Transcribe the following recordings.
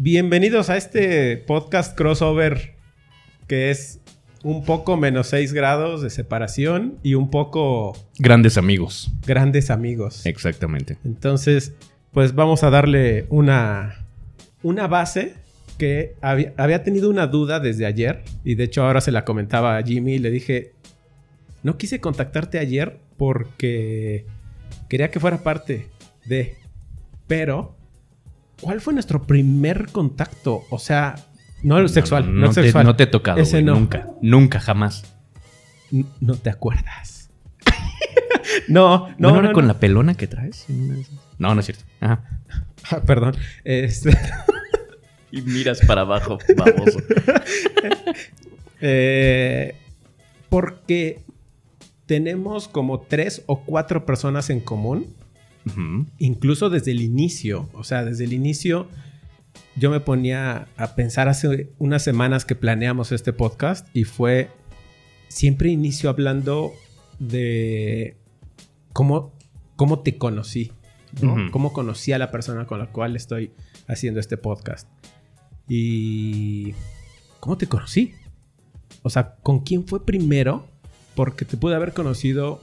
Bienvenidos a este podcast crossover que es un poco menos 6 grados de separación y un poco Grandes amigos. grandes amigos. Exactamente. Entonces, pues vamos a darle una, una base que había, había tenido una duda desde ayer y de hecho ahora se la comentaba a Jimmy y le dije, no quise contactarte ayer porque quería que fuera parte de, pero ¿cuál fue nuestro primer contacto? O sea, no sexual, no, no sexual. no te he tocado. Ese güey, no. Nunca. Nunca, jamás. N- no te acuerdas. no, no, ¿No, no, era no. con la pelona que traes? No, no es cierto. Ajá. Ah, Perdón. Este, Y miras para abajo, baboso. Eh, porque tenemos como tres o cuatro personas en común, Incluso desde el inicio. O sea, desde el inicio yo me ponía a pensar hace unas semanas que planeamos este podcast y fue siempre inicio hablando de cómo, cómo te conocí. Cómo conocí a la persona con la cual estoy haciendo este podcast. Y cómo te conocí. O sea, ¿con quién fue primero? Porque te pude haber conocido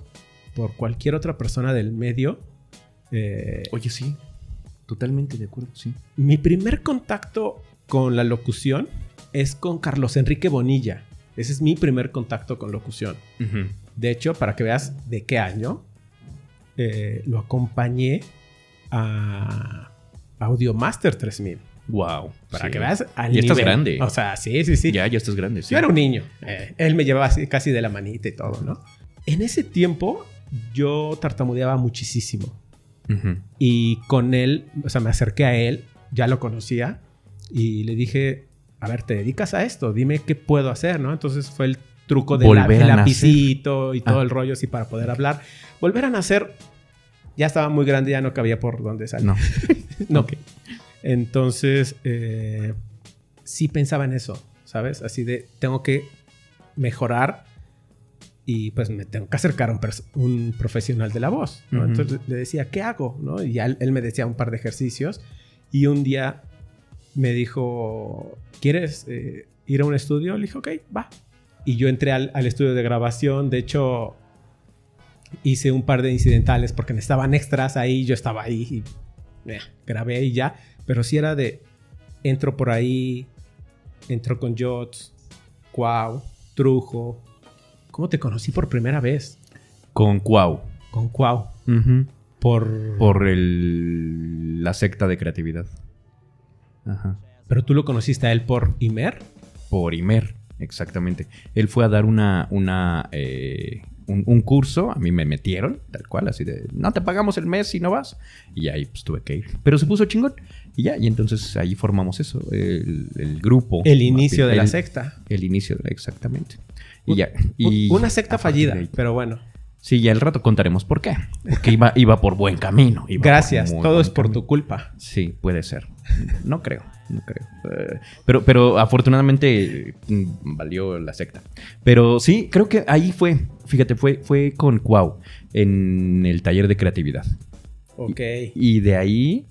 por cualquier otra persona del medio. Eh, Oye, sí. Totalmente de acuerdo, sí. mi primer contacto con la locución es con Carlos Enrique Bonilla. Ese es mi primer contacto con locución. De hecho, para que veas de qué año, eh, lo acompañé a Audiomaster 3000. Wow. Para Sí. que veas al Ya estás grande. O sea, sí, sí, sí. Ya, ya estás grande. sí. Yo era un niño. Eh, él me llevaba así, casi de la manita y todo, ¿no? En ese tiempo, yo tartamudeaba muchísimo. Y con él, o sea, me acerqué a él, ya lo conocía, y le dije, a ver, ¿te dedicas a esto? Dime qué puedo hacer, ¿no? Entonces fue el truco del a lapicito y todo Ah. el rollo así para poder hablar. Volver a nacer, ya estaba muy grande, ya no cabía por donde salir. No. No. Ok. Entonces, eh, sí pensaba en eso, ¿sabes? Así de, tengo que mejorar y pues me tengo que acercar a un, un profesional de la voz, ¿no? Ujú. Entonces le decía, ¿qué hago? ¿no? Y ya él, me decía un par de ejercicios y un día me dijo, ¿quieres eh, ir a un estudio? Le dije, ok, va. Y yo entré al, al estudio de grabación, de hecho hice un par de incidentales porque necesitaban extras ahí, yo estaba ahí y eh, grabé y ya, pero sí era de, entro por ahí, entro con Jots, Cuau, Trujo. ¿Cómo te conocí por primera vez? Con Cuau. Con Cuau. Por... Por el... la secta de creatividad. Ajá. Pero tú lo conociste a él por Imer. Por Imer, exactamente. Él fue a dar una, una, eh, un, un curso, a mí me metieron, tal cual, así de, no te pagamos el mes si no vas. Y ahí pues tuve que ir. Pero se puso chingón. Y ya, y entonces ahí formamos eso, el, el grupo. El inicio de la El- secta. El inicio, exactamente. Y Un- ya. Y Una secta fallida, pero bueno. Sí, ya al rato contaremos por qué. Porque iba, iba por buen camino. iba Gracias, muy todo es por camino. tu culpa. Sí, puede ser. No creo, no creo. Eh, pero, pero afortunadamente mm, valió la secta. Pero sí, creo que ahí fue. Fíjate, fue, fue con Cuau en el taller de creatividad. Ok. Y de ahí,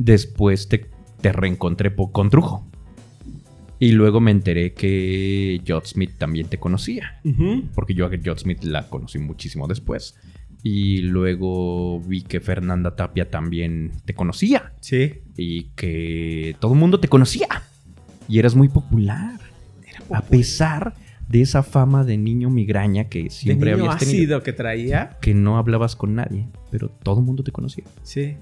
después te, te reencontré con Trujo. Y luego me enteré que Jot Smith también te conocía. Porque yo a Jot Smith la conocí muchísimo después. Y luego vi que Fernanda Tapia también te conocía. Sí. Y que todo el mundo te conocía. Y eras muy popular. A pesar de esa fama de niño migraña que siempre de niño habías tenido. ácido que traía. Que no hablabas con nadie. Pero todo el mundo te conocía. Sí.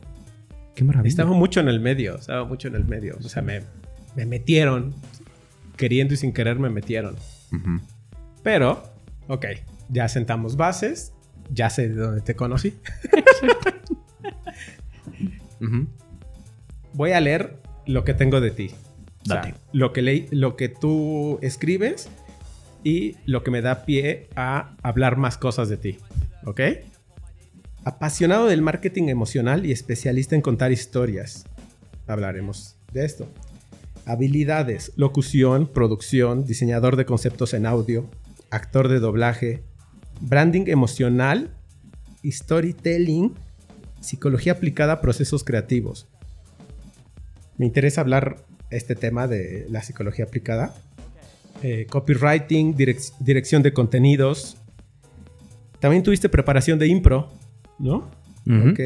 Qué maravilla. Estaba mucho en el medio, estaba mucho en el medio. O sea, me, me metieron. Queriendo y sin querer me metieron. Pero, ok, ya sentamos bases. Ya sé de dónde te conocí. Voy a leer lo que tengo de ti. O sea, Date. lo que, leí, lo que tú escribes y lo que me da pie a hablar más cosas de ti. ¿Ok? Apasionado del marketing emocional y especialista en contar historias. Hablaremos de esto. Habilidades, locución, producción, diseñador de conceptos en audio, actor de doblaje, branding emocional, storytelling, psicología aplicada a procesos creativos. Me interesa hablar este tema de la psicología aplicada. Eh, copywriting, direc- dirección de contenidos. También tuviste preparación de impro, ¿no? Ujú. Ok.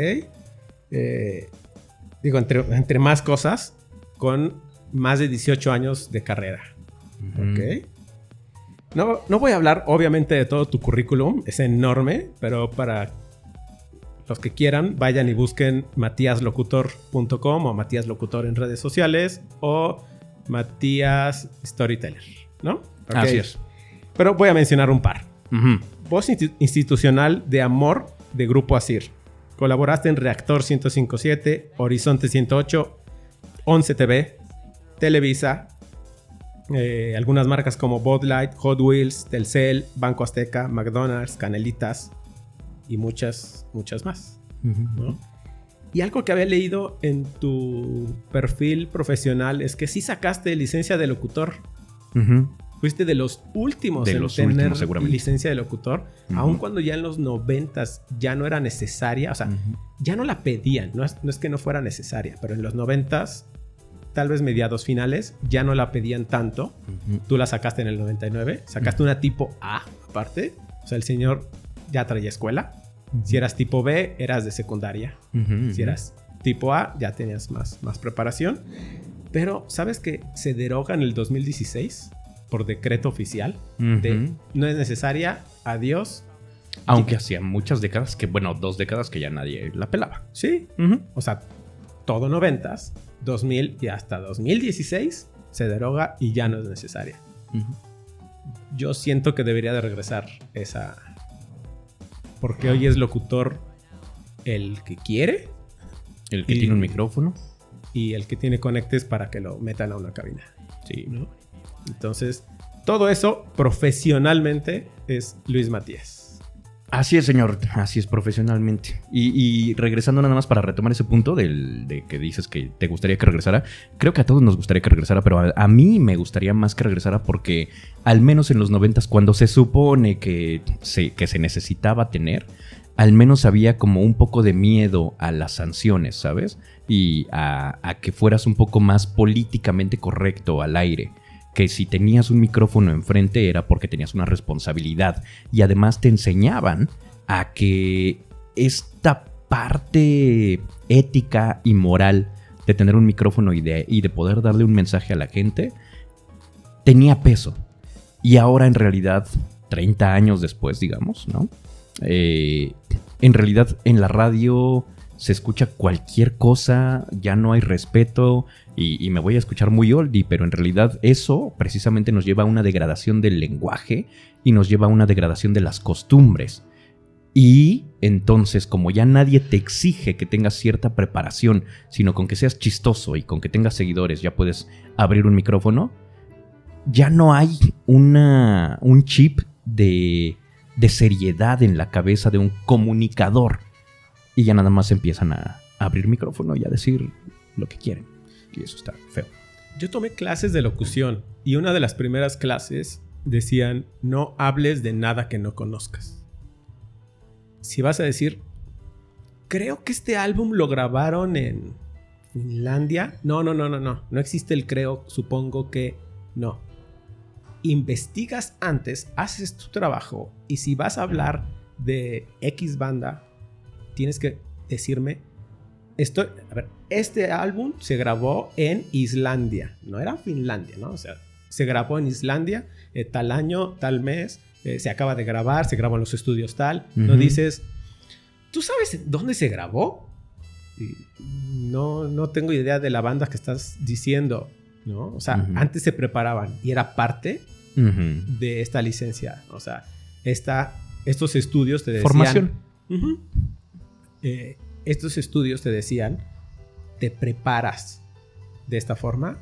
Eh, digo, entre, entre más cosas, con más de 18 años de carrera. Ujú. Ok. No, no voy a hablar, obviamente, de todo tu currículum. Es enorme, pero para los que quieran, vayan y busquen matíaslocutor.com o Matías Locutor en redes sociales o Matías Storyteller, ¿no? Ok. Así es. Pero voy a mencionar un par. Ujú. Voz insti- institucional de amor de Grupo Asir. Colaboraste en Reactor 1057, Horizonte 108, 11 TV, Televisa, eh, algunas marcas como Bud Light, Hot Wheels, Telcel, Banco Azteca, McDonald's, Canelitas y muchas, muchas más. ¿no? Y algo que había leído en tu perfil profesional es que sí sacaste licencia de locutor. Ujú. Fuiste de los últimos De en los tener últimos, seguramente. licencia de locutor, Ujú. aun cuando ya en los noventas ya no era necesaria, o sea, ya no la pedían, no es, no es que no fuera necesaria, pero en los noventas, tal vez mediados finales, ya no la pedían tanto. Ujú. Tú la sacaste en el 99, sacaste una tipo A aparte, o sea, el señor ya traía escuela. Si eras tipo B, eras de secundaria. Si eras tipo A, ya tenías más, más preparación. Pero, ¿sabes que se deroga en el 2016 por decreto oficial? De no es necesaria, adiós. Aunque hacía muchas décadas que, bueno, dos décadas que ya nadie la pelaba. Sí, o sea, todo 90s, 2000 y hasta 2016 se deroga y ya no es necesaria. Yo siento que debería de regresar esa... Porque hoy es locutor el que quiere El que Y- tiene un micrófono. y el que tiene conectes para que lo metan a una cabina. Sí. ¿no? Entonces, todo eso profesionalmente es Luis Matías. Así es, señor. Así es, profesionalmente. Y, regresando nada más para retomar ese punto del, de que dices que te gustaría que regresara. Creo que a todos nos gustaría que regresara, pero a, mí me gustaría más que regresara porque al menos en los noventas, cuando se supone que se, que se necesitaba tener, al menos había como un poco de miedo a las sanciones, ¿sabes? Y a que fueras un poco más políticamente correcto al aire. Que si tenías un micrófono enfrente era porque tenías una responsabilidad. Y además te enseñaban a que esta parte ética y moral de tener un micrófono y de, poder darle un mensaje a la gente tenía peso. Y ahora en realidad, 30 años después, digamos, ¿no? Eh, en realidad en la radio se escucha cualquier cosa, ya no hay respeto y, y me voy a escuchar muy oldie, pero en realidad eso precisamente nos lleva a una degradación del lenguaje y nos lleva a una degradación de las costumbres. Y entonces, como ya nadie te exige que tengas cierta preparación, sino con que seas chistoso y con que tengas seguidores ya puedes abrir un micrófono, ya no hay una, un chip de, de seriedad en la cabeza de un comunicador. Y ya nada más empiezan a, abrir micrófono y a decir lo que quieren. Y eso está feo. Yo tomé clases de locución y una de las primeras clases decían, no hables de nada que no conozcas. Si vas a decir, creo que este álbum lo grabaron en Finlandia. No, no, no, no, no. No existe el creo, supongo que no. Investigas antes, haces tu trabajo y si vas a hablar de X banda, tienes que decirme, estoy, a ver, este álbum se grabó en Islandia, no era Finlandia, ¿no? O sea, se grabó en Islandia, eh, tal año, tal mes, eh, se acaba de grabar, se grabó en los estudios tal, no Ujú. dices, ¿tú sabes dónde se grabó? Y no, no tengo idea de la banda que estás diciendo, ¿no? O sea, Ujú. antes se preparaban y era parte Ujú. de esta licencia, o sea, esta, estos estudios te decían... Formación. Eh, estos estudios te decían, te preparas de esta forma,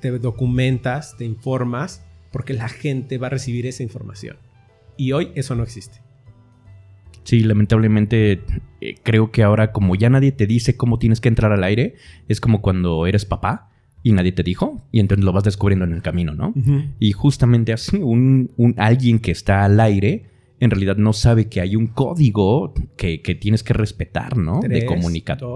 te documentas, te informas, porque la gente va a recibir esa información. Y hoy eso no existe. Sí, lamentablemente eh, creo que ahora como ya nadie te dice cómo tienes que entrar al aire, es como cuando eres papá y nadie te dijo y entonces lo vas descubriendo en el camino, ¿no? Y justamente así, un, un- alguien que está al aire en realidad no sabe que hay un código que, que tienes que respetar, ¿no? de comunicación.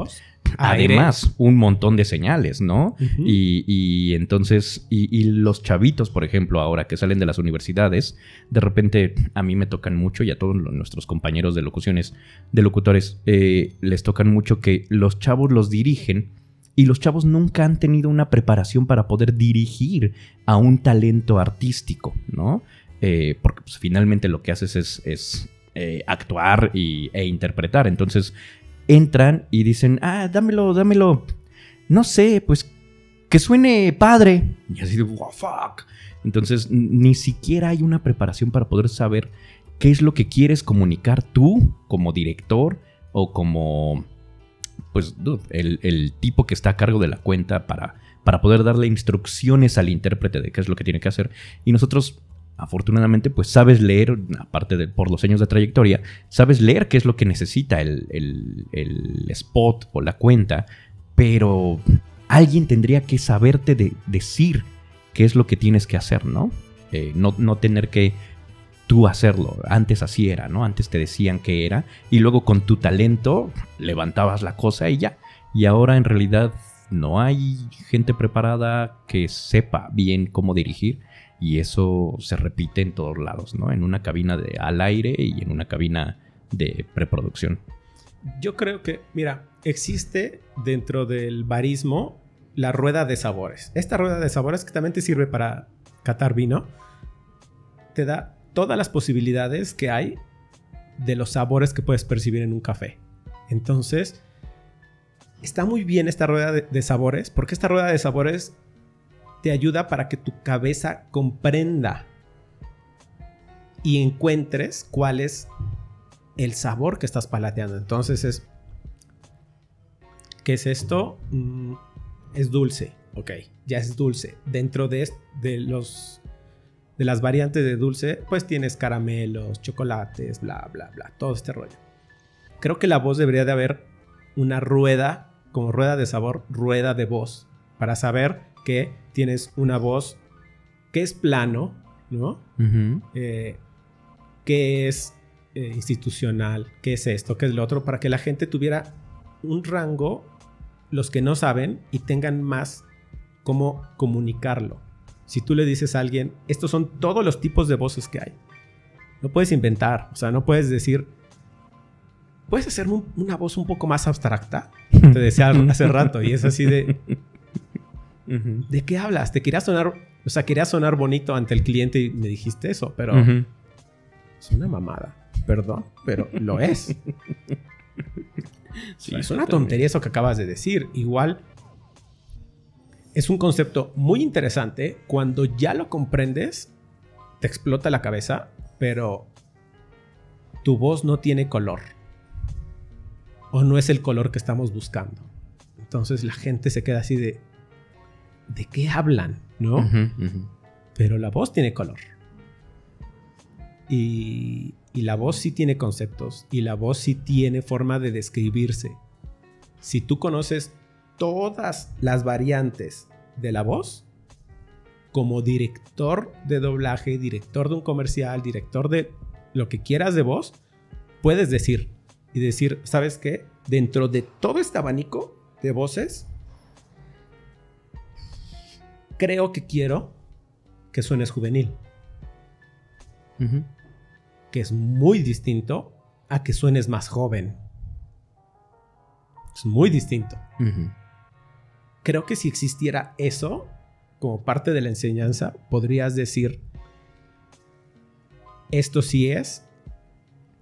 Además, un montón de señales, ¿no? Y, y entonces, y, y los chavitos, por ejemplo, ahora que salen de las universidades, de repente a mí me tocan mucho y a todos lo- nuestros compañeros de locuciones, de locutores, eh, les tocan mucho que los chavos los dirigen y los chavos nunca han tenido una preparación para poder dirigir a un talento artístico, ¿no? Eh, porque pues, finalmente lo que haces es, eh, actuar y, e interpretar. Entonces entran y dicen, ah, dámelo, dámelo. No sé, pues que suene padre. Y así de, wow. Entonces ni siquiera hay una preparación para poder saber qué es lo que quieres comunicar tú como director o como, pues, el, el tipo que está a cargo de la cuenta para, para poder darle instrucciones al intérprete de qué es lo que tiene que hacer. Y nosotros, afortunadamente, pues sabes leer, aparte de por los años de trayectoria, sabes leer qué es lo que necesita el, el- spot o la cuenta, pero alguien tendría que saberte de- decir qué es lo que tienes que hacer, ¿no? Eh, no, no tener que tú hacerlo. Antes así era, ¿no? Antes te decían que era y luego con tu talento levantabas la cosa y ya. Y ahora en realidad no hay gente preparada que sepa bien cómo dirigir y eso se repite en todos lados, ¿no? En una cabina de al aire y en una cabina de preproducción. Yo creo que, mira, existe dentro del barismo la rueda de sabores. Esta rueda de sabores que también te sirve para catar vino, te da todas las posibilidades que hay de los sabores que puedes percibir en un café. Entonces, está muy bien esta rueda de, de sabores, porque esta rueda de sabores te ayuda para que tu cabeza comprenda y encuentres cuál es el sabor que estás palateando. Entonces es. ¿Qué es esto? Mm, es dulce. Ok, ya es dulce. Dentro de, de los. De las variantes de dulce, pues tienes caramelos, chocolates, bla, bla, bla. Todo este rollo. Creo que la voz debería de haber una rueda, como rueda de sabor, rueda de voz. Para saber que tienes una voz que es plano, ¿no? eh, qué es eh, institucional, qué es esto, qué es lo otro, para que la gente tuviera un rango, los que no saben, y tengan más cómo comunicarlo. Si tú le dices a alguien, estos son todos los tipos de voces que hay. No puedes inventar, o sea, no puedes decir, puedes hacer un- una voz un poco más abstracta. Te decía hace rato, y es así de, ¿de qué hablas? Te quería sonar, o sea, quería sonar bonito ante el cliente y me dijiste eso, pero... Es una mamada. Perdón, pero lo es. Sí, es una tontería eso que acabas de decir. Igual es un concepto muy interesante. Cuando ya lo comprendes, te explota la cabeza, pero tu voz no tiene color. O no es el color que estamos buscando. Entonces la gente se queda así de... ¿De qué hablan? ¿No? Pero la voz tiene color. Y, y la voz sí tiene conceptos y la voz sí tiene forma de describirse. Si tú conoces todas las variantes de la voz, como director de doblaje, director de un comercial, director de lo que quieras de voz, puedes decir y decir, ¿sabes qué? Dentro de todo este abanico de voces, creo que quiero que suenes juvenil, que es muy distinto a que suenes más joven. Es muy distinto. Creo que si existiera eso como parte de la enseñanza, podrías decir, esto sí es,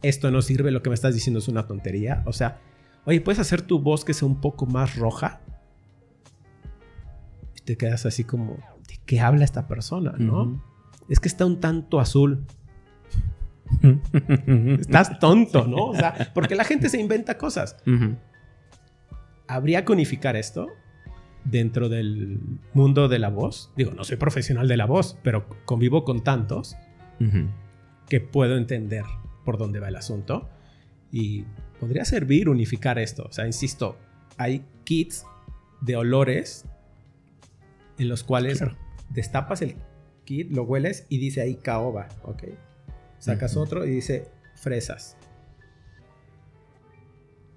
esto no sirve, lo que me estás diciendo es una tontería. O sea, oye, ¿puedes hacer tu voz que sea un poco más roja? Te quedas así como, ¿de qué habla esta persona? ¿no? Es que está un tanto azul. Estás tonto, ¿no? O sea, porque la gente se inventa cosas. ¿Habría que unificar esto dentro del mundo de la voz? Digo, no soy profesional de la voz, pero convivo con tantos que puedo entender por dónde va el asunto. Y podría servir unificar esto. O sea, insisto, hay kits de olores en los cuales Claro. destapas el kit, lo hueles y dice ahí caoba, ¿ok? sacas otro y dice fresas.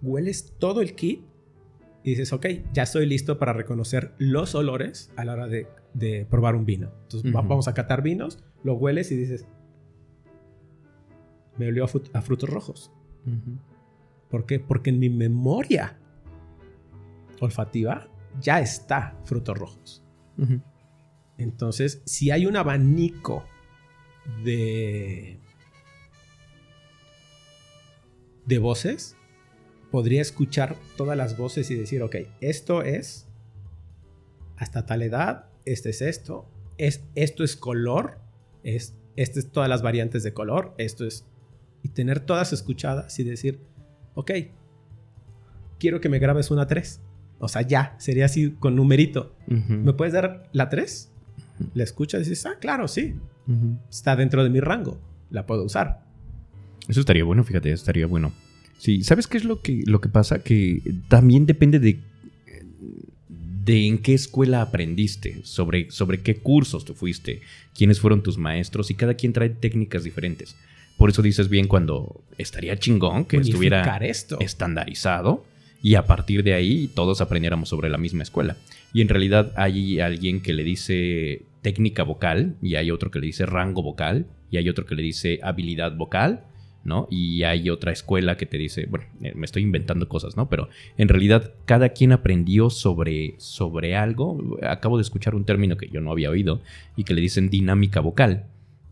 Hueles todo el kit y dices, ok, ya estoy listo para reconocer los olores a la hora de, de probar un vino. Entonces vamos a catar vinos, lo hueles y dices, me olió a, frut- a frutos rojos. ¿Por qué? Porque en mi memoria olfativa ya está frutos rojos. Entonces, si hay un abanico de de voces, podría escuchar todas las voces y decir, ok, esto es hasta tal edad, este es esto, es, esto es color, es, este es todas las variantes de color, esto es... Y tener todas escuchadas y decir, ok, quiero que me grabes una 3. O sea, ya, sería así con numerito. ¿Me puedes dar la 3? Ujú. La escuchas y dices, ah, claro, sí, está dentro de mi rango, la puedo usar. Eso estaría bueno, fíjate, estaría bueno. Sí, ¿sabes qué es lo que, lo que pasa? Que también depende de, de en qué escuela aprendiste, sobre, sobre qué cursos tú fuiste, quiénes fueron tus maestros y cada quien trae técnicas diferentes. Por eso dices bien cuando estaría chingón que estuviera esto. estandarizado y a partir de ahí todos aprendiéramos sobre la misma escuela. Y en realidad hay alguien que le dice técnica vocal y hay otro que le dice rango vocal y hay otro que le dice habilidad vocal, ¿no? Y hay otra escuela que te dice, bueno, eh, me estoy inventando cosas, ¿no? Pero en realidad cada quien aprendió sobre, sobre algo. Acabo de escuchar un término que yo no había oído y que le dicen dinámica vocal.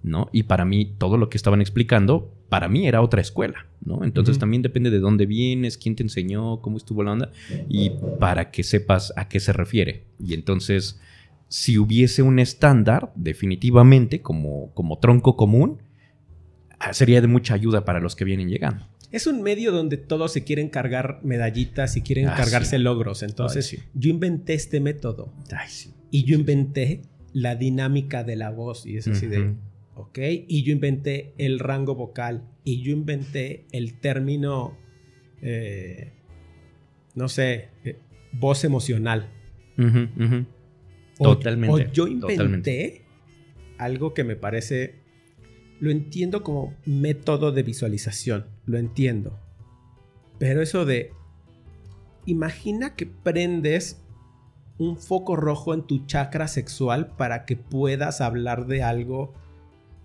¿No? Y para mí, todo lo que estaban explicando, para mí era otra escuela, ¿no? Entonces también depende de dónde vienes, quién te enseñó, cómo estuvo la onda, y para que sepas a qué se refiere. Y entonces, si hubiese un estándar, definitivamente, como, como tronco común, ah, sería de mucha ayuda para los que vienen llegando. Es un medio donde todos se quieren cargar medallitas y quieren Ah, cargarse sí. logros. Entonces, Ay, sí. yo inventé este método Ay, sí. y yo inventé la dinámica de la voz. Y es así de. Ok. Y yo inventé el rango vocal y yo inventé el término, eh, no sé, eh, voz emocional. O- Totalmente, O yo inventé totalmente. algo que me parece. Lo entiendo como método de visualización. Lo entiendo. Pero eso de. Imagina que prendes un foco rojo en tu chakra sexual para que puedas hablar de algo.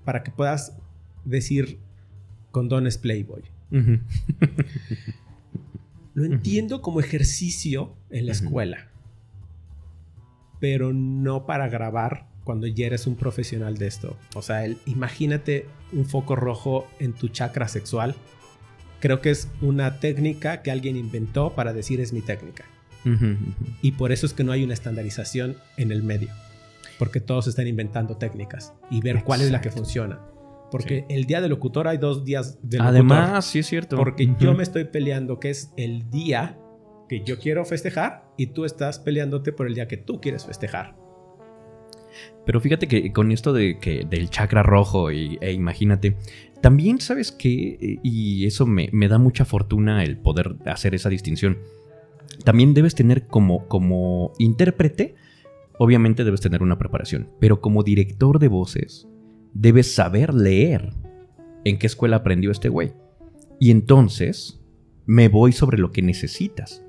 Para que puedas decir condones Playboy. Lo entiendo como ejercicio en la escuela, pero no para grabar cuando ya eres un profesional de esto. O sea, el- imagínate un foco rojo en tu chakra sexual. Creo que es una técnica que alguien inventó para decir es mi técnica. Y por eso es que no hay una estandarización en el medio. Porque todos están inventando técnicas y ver cuál es la que funciona. Porque el día del locutor hay dos días del locutor. Además, sí es cierto. Porque yo me estoy peleando que es el día que yo quiero festejar y tú estás peleándote por el día que tú quieres festejar. Pero fíjate que con esto de que del chakra rojo y, e imagínate, también sabes que, y eso me, me da mucha fortuna el poder hacer esa distinción, también debes tener como, como intérprete, obviamente debes tener una preparación, pero como director de voces, debes saber leer en qué escuela aprendió este güey. Y entonces me voy sobre lo que necesitas.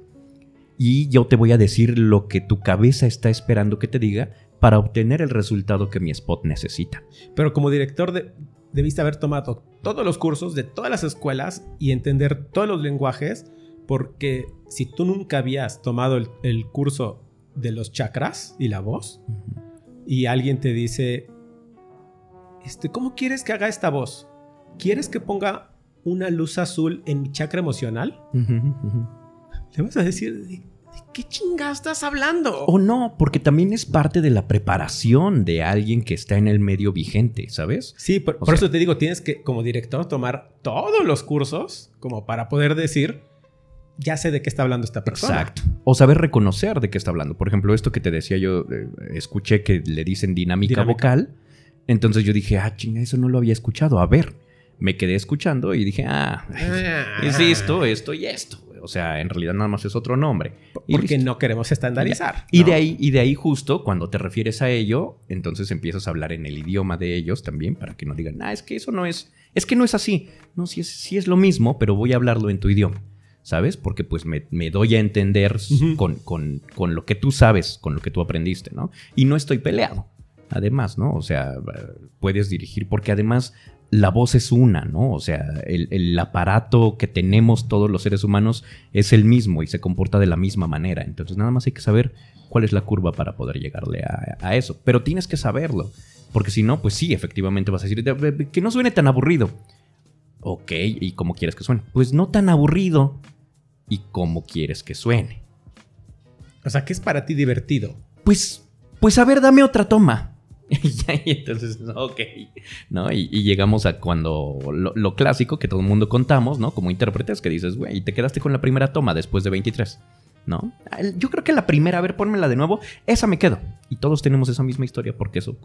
Y yo te voy a decir lo que tu cabeza está esperando que te diga para obtener el resultado que mi spot necesita. Pero como director de, debiste haber tomado todos los cursos de todas las escuelas y entender todos los lenguajes porque si tú nunca habías tomado el, el curso de los chakras y la voz y alguien te dice, este, ¿cómo quieres que haga esta voz? ¿Quieres que ponga una luz azul en mi chakra emocional? Le vas a decir, ¿de, qué chingada estás hablando? O no, porque también es parte de la preparación de alguien que está en el medio vigente, ¿sabes? Sí, por, O por sea- eso te digo, tienes que, como director, tomar todos los cursos como para poder decir, ya sé de qué está hablando esta persona. Exacto. O saber reconocer de qué está hablando. Por ejemplo, esto que te decía yo, eh, escuché que le dicen dinámica, Dinámica. vocal. Entonces yo dije, ah, chinga, eso no lo había escuchado. A ver, me quedé escuchando y dije, ah, es esto, esto y esto. O sea, en realidad nada más es otro nombre. Y Porque listo. no queremos estandarizar. Y ¿no? de ahí, y de ahí justo cuando te refieres a ello, entonces empiezas a hablar en el idioma de ellos también para que no digan, ah, es que eso no es Es que no es así. No, sí es, sí es lo mismo, pero voy a hablarlo en tu idioma. ¿Sabes? Porque pues me, me doy a entender con, con- con lo que tú sabes, con lo que tú aprendiste, ¿no? Y no estoy peleado. Además, ¿no? O sea, puedes dirigir, porque además la voz es una, ¿no? O sea, el, el aparato que tenemos todos los seres humanos es el mismo y se comporta de la misma manera. Entonces, nada más hay que saber cuál es la curva para poder llegarle a, a eso. Pero tienes que saberlo, porque si no, pues sí, efectivamente vas a decir "De- de- que no suene tan aburrido. Ok, ¿y cómo quieres que suene? Pues no tan aburrido. ¿Y cómo quieres que suene? O sea, ¿qué es para ti divertido? pues, pues a ver, dame otra toma. Y entonces, ok. ¿No? Y, y llegamos a cuando lo, lo clásico que todo el mundo contamos, ¿no? Como intérpretes, que dices, güey, y te quedaste con la primera toma después de 23. ¿No? Yo creo que la primera, a ver, pónmela de nuevo, esa me quedo. Y todos tenemos esa misma historia porque eso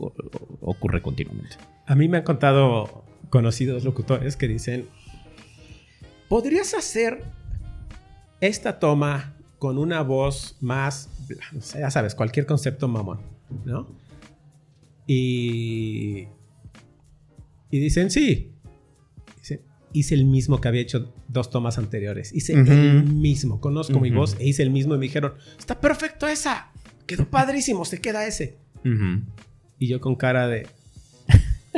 ocurre continuamente. A mí me han contado conocidos locutores que dicen, ¿podrías hacer esta toma con una voz más, o sea, ya sabes, cualquier concepto mamón, ¿no? Y, y dicen, sí. Hice el mismo que había hecho dos tomas anteriores. Hice el mismo. Conozco mi voz e hice el mismo y me dijeron, está perfecto esa. Quedó padrísimo, se queda ese. Y yo con cara de.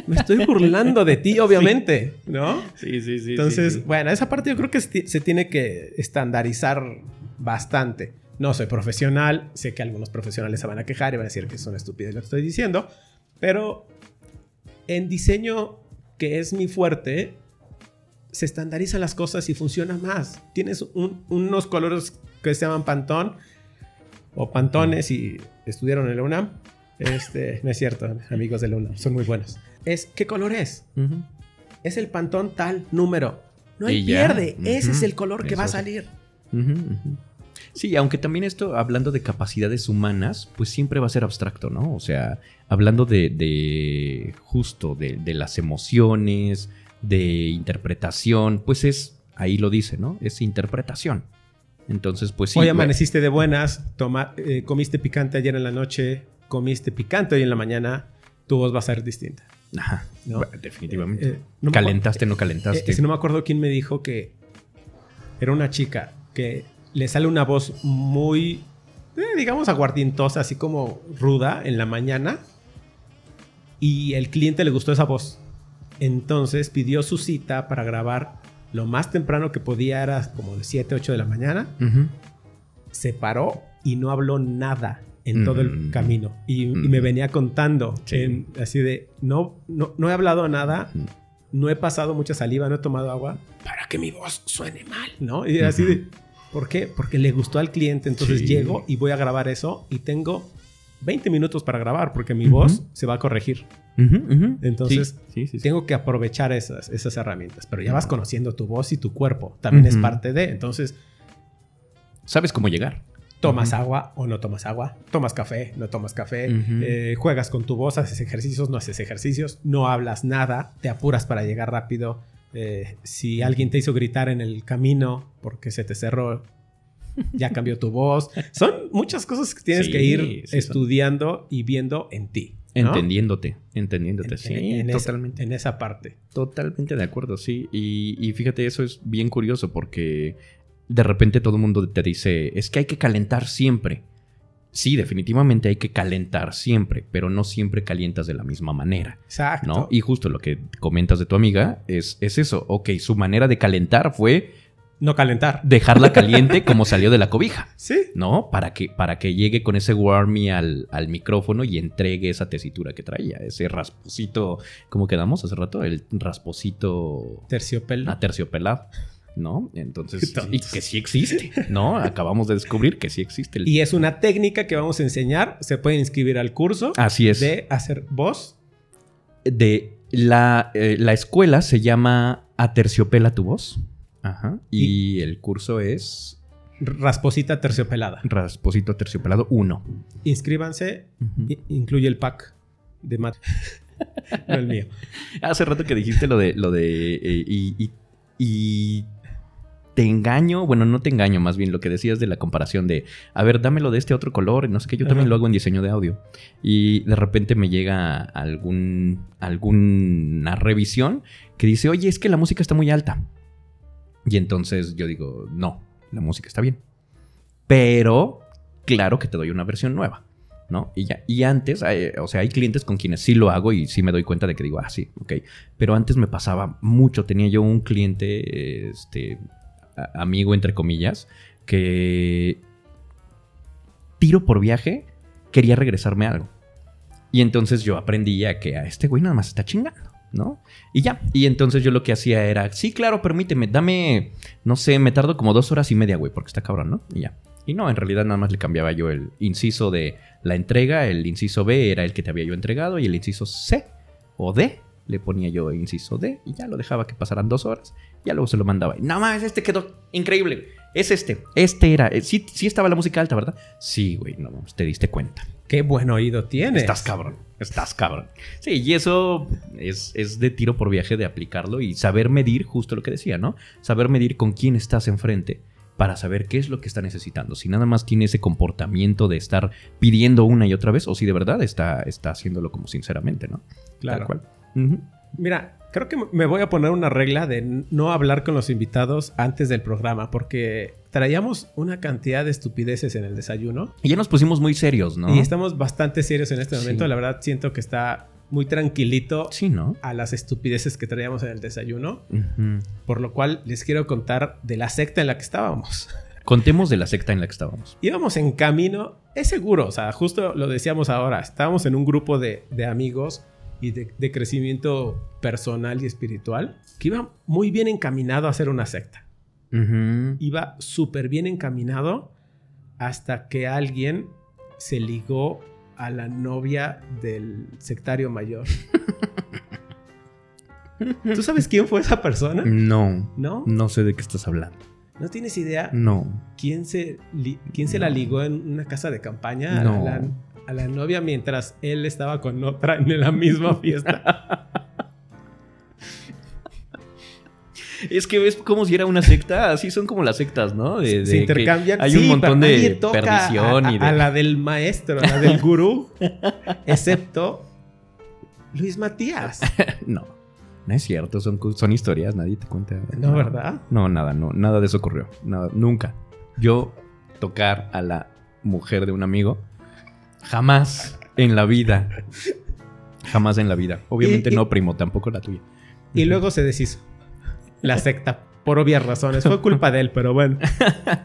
Me estoy burlando de ti, obviamente, ¿no? Sí, sí, sí. Entonces, bueno, esa parte yo creo que se se tiene que estandarizar bastante. No soy profesional, sé que algunos profesionales se van a quejar y van a decir que es una estupidez lo que estoy diciendo, pero en diseño, que es mi fuerte, se estandarizan las cosas y funciona más. Tienes un- unos colores que se llaman Pantón o Pantones y estudiaron en la UNAM. Este, no es cierto, amigos de la UNAM, son muy buenos. Es, ¿qué color es? Es el Pantón tal número. No hay pierde, ese es el color que va a salir. Sí, aunque también esto, hablando de capacidades humanas, pues siempre va a ser abstracto, ¿no? O sea, hablando de, de justo de, de las emociones, de interpretación, pues es, ahí lo dice, ¿no? Es interpretación. Entonces, pues sí. Hoy amaneciste de buenas, toma- eh, comiste picante ayer en la noche, comiste picante hoy en la mañana, tu voz va a ser distinta. Ajá, ¿no? definitivamente. Eh, no me calentaste, no calentaste. eh, si no me acuerdo quién me dijo que era una chica que le sale una voz muy, eh, digamos, aguardientosa, así como ruda en la mañana. Y el cliente le gustó esa voz. Entonces pidió su cita para grabar lo más temprano que podía, era como de 7, 8 de la mañana. Se paró y no habló nada en todo el Mm. camino. Y, y Mm. me venía contando Sí. en- así de, no, no, no he hablado nada, Ujú. no he pasado mucha saliva, no he tomado agua, para que mi voz suene mal, ¿no? Y así de, ¿por qué? Porque le gustó al cliente, entonces Sí. llego y voy a grabar eso y tengo 20 minutos para grabar porque mi voz se va a corregir. Entonces, Sí, sí, sí, sí. Tengo que aprovechar esas, esas herramientas, pero ya vas conociendo tu voz y tu cuerpo, también es parte de, entonces Sabes cómo llegar. Tomas agua o no tomas agua, tomas café, no tomas café, eh, juegas con tu voz, haces ejercicios, no haces ejercicios, no hablas nada, te apuras para llegar rápido. eh, si alguien te hizo gritar en el camino porque se te cerró, ya cambió tu voz. Son muchas cosas que tienes Sí, que ir sí estudiando y viendo en ti. ¿no? Entendiéndote, entendiéndote, En- sí, en- en esa- totalmente. en esa parte. Totalmente de acuerdo, sí. Y, y fíjate, eso es bien curioso porque de repente todo el mundo te dice, es que hay que calentar siempre. Sí, definitivamente hay que calentar siempre, pero no siempre calientas de la misma manera, Exacto. ¿no? Y justo lo que comentas de tu amiga es, es eso. Ok, su manera de calentar fue no calentar. dejarla caliente como salió de la cobija. Sí. ¿no? Para que, para que llegue con ese warmy al, al micrófono y entregue esa tesitura que traía, ese rasposito, ¿cómo quedamos hace rato? El rasposito Terciopelo. aterciopelado, ¿no? Entonces, y que sí existe, ¿no? Acabamos de descubrir que sí existe. el- Y es una técnica que vamos a enseñar. Se pueden inscribir al curso Así es. de hacer voz. De la, eh, la escuela se llama Aterciopela tu voz. Ajá. Y, el curso es Rasposita terciopelada. Rasposito Aterciopelado 1. Inscríbanse. Incluye el pack de mat. no el mío. Hace rato que dijiste lo de. Lo de eh, y, y- y te engaño, bueno, no te engaño, más bien lo que decías de la comparación de, a ver, dámelo de este otro color, no sé qué, yo también Ajá. lo hago en diseño de audio. Y de repente me llega algún, alguna revisión que dice, oye, es que la música está muy alta. Y entonces yo digo, no, la música está bien. Pero, claro que te doy una versión nueva. ¿no? Y ya. Y antes, o sea, hay clientes con quienes sí lo hago y sí me doy cuenta de que digo, ah, sí, ok. Pero antes me pasaba mucho. Tenía yo un cliente, este, amigo, entre comillas, que tiro por viaje quería regresarme algo. Y entonces yo aprendí a que a este güey nada más está chingando, ¿no? Y ya. Y entonces yo lo que hacía era, sí, claro, permíteme, dame, no sé, me tardo como dos horas y media, güey, porque está cabrón, ¿no? Y ya. Y no, en realidad nada más le cambiaba yo el inciso de la entrega, el inciso B era el que te había yo entregado y el inciso C o D le ponía yo inciso D y ya lo dejaba que pasaran dos horas. Ya luego se lo mandaba. Y, No mames, este quedó increíble. Es este. Este era. eh, Sí, sí estaba la música alta, ¿verdad? Sí, güey, no mames, te diste cuenta. Qué buen oído tienes. Estás cabrón. Estás cabrón. Sí, y eso es, es de tiro por viaje de aplicarlo y saber medir justo lo que decía, ¿no? Saber medir con quién estás enfrente para saber qué es lo que está necesitando. Si nada más tiene ese comportamiento de estar pidiendo una y otra vez o si de verdad está, está haciéndolo como sinceramente, ¿no? Claro. Tal cual. Ujú. Mira, creo que me voy a poner una regla de no hablar con los invitados antes del programa, porque traíamos una cantidad de estupideces en el desayuno Y ya nos pusimos muy serios, ¿no? y estamos bastante serios en este momento. Sí. La verdad, siento que está muy tranquilito Sí, ¿no? a las estupideces que traíamos en el desayuno, Ujú. por lo cual les quiero contar de la secta en la que estábamos. Contemos de la secta en la que estábamos. Íbamos en camino, es seguro, o sea, justo lo decíamos ahora, estábamos en un grupo de, de amigos y de, de crecimiento personal y espiritual que iba muy bien encaminado a hacer una secta. Iba súper bien encaminado hasta que alguien se ligó a la novia del sectario mayor. ¿Tú sabes quién fue esa persona? No, ¿No? no sé de qué estás hablando. ¿No tienes idea No. quién se, quién se la ligó en una casa de campaña a, No. la, a la novia mientras él estaba con otra en la misma fiesta? Es que ves como si era una secta, así son como las sectas, ¿no? De, se de que intercambian. Hay Sí, un montón pero nadie de toca perdición a, y de... a la del maestro, a la del gurú, excepto Luis Matías. No, no es cierto, son, son historias, nadie te cuenta. No, ¿verdad? No, nada, no, nada de eso ocurrió. Nada, nunca. Yo tocar a la mujer de un amigo, jamás en la vida. Jamás en la vida. Obviamente Y- y- no, primo, tampoco la tuya. Y luego se deshizo. La secta, por obvias razones. Fue culpa de él, pero bueno.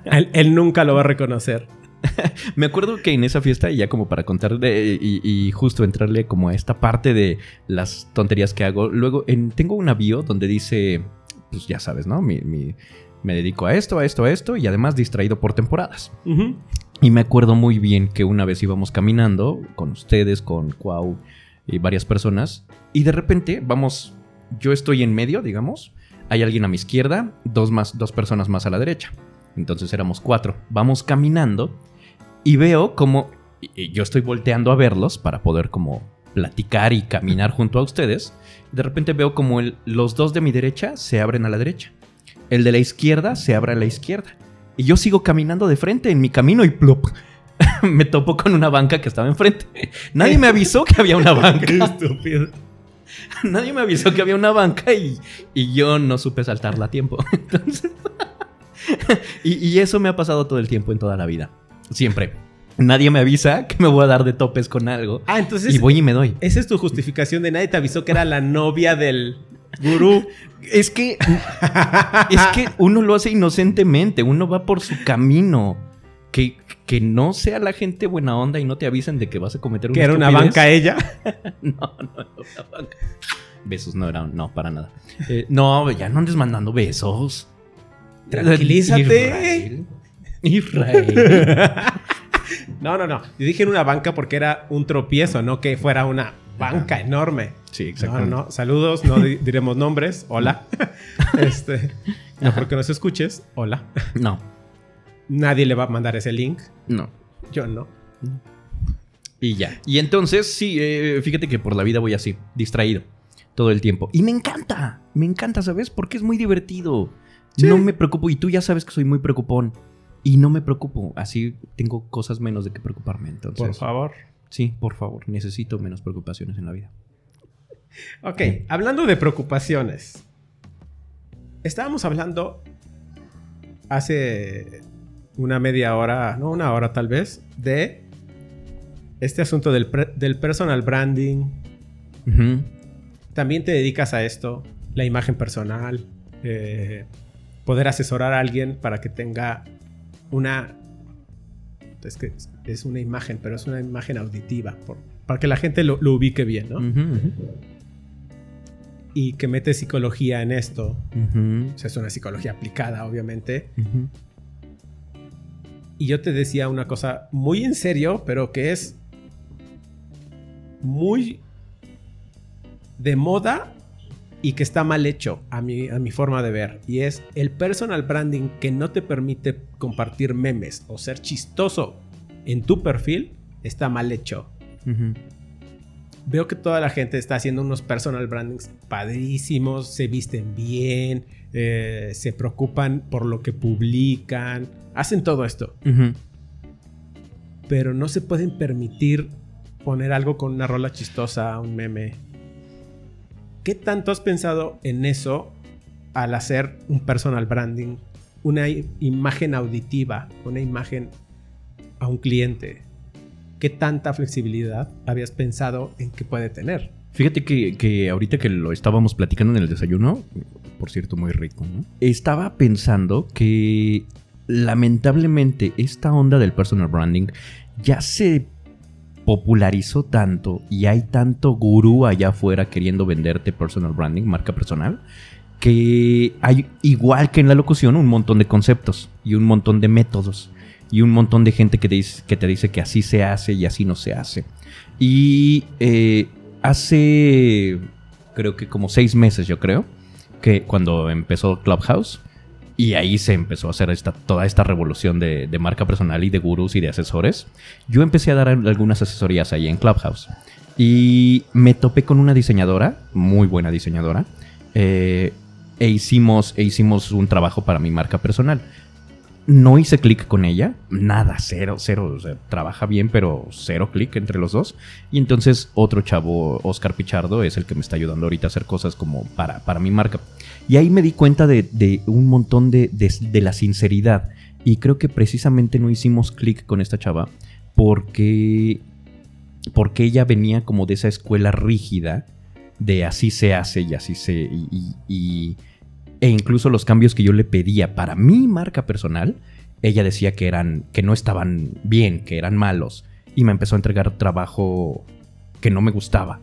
Él, él nunca lo va a reconocer. Me acuerdo que en esa fiesta, y ya como para contar de- y, y justo entrarle como a esta parte de las tonterías que hago, luego en- tengo una bio donde dice, pues ya sabes, ¿no? Mi- mi- me dedico a esto, a esto, a esto, y además distraído por temporadas. Y me acuerdo muy bien que una vez íbamos caminando con ustedes, con Cuau y varias personas, y de repente vamos, yo estoy en medio, digamos, hay alguien a mi izquierda, dos, más, dos personas más a la derecha. Entonces éramos cuatro. Vamos caminando y veo como yo estoy volteando a verlos para poder como platicar y caminar junto a ustedes. De repente veo como los dos de mi derecha se abren a la derecha. El de la izquierda se abre a la izquierda. Y yo sigo caminando de frente en mi camino y plop. me topo con una banca que estaba enfrente. Nadie me avisó que había una banca. Qué estúpido. Nadie me avisó que había una banca y, y yo no supe saltarla a tiempo. Entonces, y, y eso me ha pasado todo el tiempo en toda la vida. Siempre. Nadie me avisa que me voy a dar de topes con algo. Ah, entonces. y voy y me doy. Esa es tu justificación de nadie te avisó que era la novia del gurú. Es que. es que uno lo hace inocentemente. Uno va por su camino. Que, que no sea la gente buena onda y no te avisen de que vas a cometer que era una banca ella. No, no era una banca. Besos no eran, no, para nada. Eh, no, ya no andes mandando besos. Tranquilízate. Israel. Israel. No, no, no. Yo dije en una banca porque era un tropiezo, no que fuera una banca enorme. Sí, No, exactamente. no, saludos, no di- diremos nombres. Hola. Este, no porque nos escuches. Hola. No, Nadie le va a mandar ese link. no. Yo no. Y ya. Y entonces, sí, eh, fíjate que por la vida voy así, distraído, todo el tiempo. Y me encanta, me encanta, ¿sabes? Porque es muy divertido. Sí. No me preocupo. Y tú ya sabes que soy muy preocupón. Y no me preocupo. Así tengo cosas menos de que preocuparme. Entonces, Por favor. sí, por favor. Necesito menos preocupaciones en la vida. Ok, hablando de preocupaciones. Estábamos hablando hace una media hora, no una hora tal vez, de este asunto del, personal branding. También te dedicas a esto, la imagen personal, eh, poder asesorar a alguien para que tenga una... Es que es- una imagen, pero es una imagen auditiva, por- para que la gente lo, lo ubique bien, ¿no? Ujú. Y que mete psicología en esto. O sea, es una psicología aplicada, obviamente. Y yo te decía una cosa muy en serio, pero que es muy de moda y que está mal hecho a mi, a mi forma de ver. Y es el personal branding que no te permite compartir memes o ser chistoso en tu perfil, está mal hecho. Veo que toda la gente está haciendo unos personal brandings padrísimos, se visten bien, eh, se preocupan por lo que publican, hacen todo esto, pero no se pueden permitir poner algo con una rola chistosa, un meme. ¿Qué tanto has pensado en eso al hacer un personal branding, una imagen auditiva, una imagen a un cliente? ¿Qué tanta flexibilidad habías pensado en que puede tener? Fíjate que, que ahorita que lo estábamos platicando en el desayuno, por cierto, muy rico, ¿no? Estaba pensando que lamentablemente esta onda del personal branding ya se popularizó tanto y hay tanto gurú allá afuera queriendo venderte personal branding, marca personal, que hay, igual que en la locución, un montón de conceptos y un montón de métodos y un montón de gente que te dice que, te dice que así se hace y así no se hace. Y eh, hace, creo que como seis meses, yo creo, que cuando empezó Clubhouse, y ahí se empezó a hacer esta, toda esta revolución de, marca personal y de gurús y de asesores, yo empecé a dar algunas asesorías ahí en Clubhouse. Y me topé con una diseñadora, muy buena diseñadora, eh, e, hicimos, e hicimos un trabajo para mi marca personal. No hice clic con ella, nada, cero, cero. O sea, trabaja bien, pero cero clic entre los dos. Y entonces otro chavo, Oscar Pichardo, es el que me está ayudando ahorita a hacer cosas como para, para mi marca. Y ahí me di cuenta de, un montón de, de- la sinceridad. Y creo que precisamente no hicimos clic con esta chava porque, porque ella venía como de esa escuela rígida de así se hace y así se... y- e incluso los cambios que yo le pedía para mi marca personal, ella decía que eran que no estaban bien, que eran malos y me empezó a entregar trabajo que no me gustaba.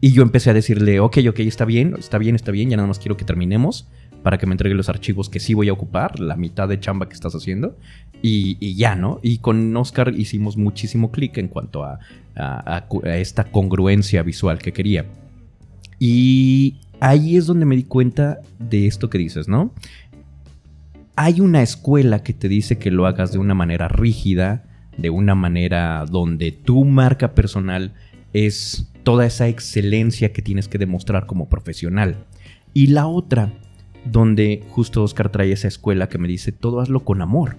Y yo empecé a decirle, ok, ok, está bien, está bien, está bien, ya nada más quiero que terminemos para que me entregue los archivos que sí voy a ocupar, la mitad de chamba que estás haciendo, y, ya, ¿no? Y con Oscar hicimos muchísimo clic en cuanto a, a esta congruencia visual que quería. Y ahí es donde me di cuenta de esto que dices, ¿no? Hay una escuela que te dice que lo hagas de una manera rígida, de una manera donde tu marca personal es toda esa excelencia que tienes que demostrar como profesional. Y la otra, donde justo Oscar trae esa escuela que me dice, todo hazlo con amor.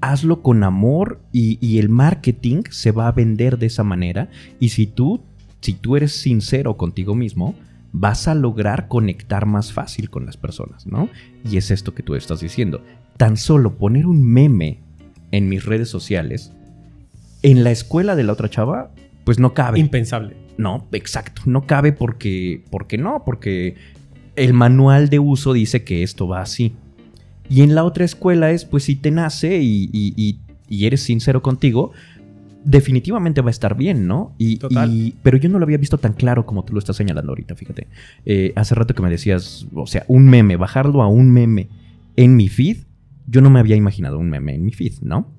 Hazlo con amor y, y el marketing se va a vender de esa manera. Y si tú, si tú eres sincero contigo mismo, vas a lograr conectar más fácil con las personas, ¿no? Y es esto que tú estás diciendo. Tan solo poner un meme en mis redes sociales, en la escuela de la otra chava, pues no cabe. Impensable. No, exacto. No cabe porque. porque no, porque el manual de uso dice que esto va así. Y en la otra escuela es, pues si te nace y, y- y- y eres sincero contigo, definitivamente va a estar bien, ¿no? Y, Total. y- pero yo no lo había visto tan claro como tú lo estás señalando ahorita, fíjate. Eh, hace rato que me decías, o sea, un meme, bajarlo a un meme en mi feed, yo no me había imaginado un meme en mi feed, ¿no?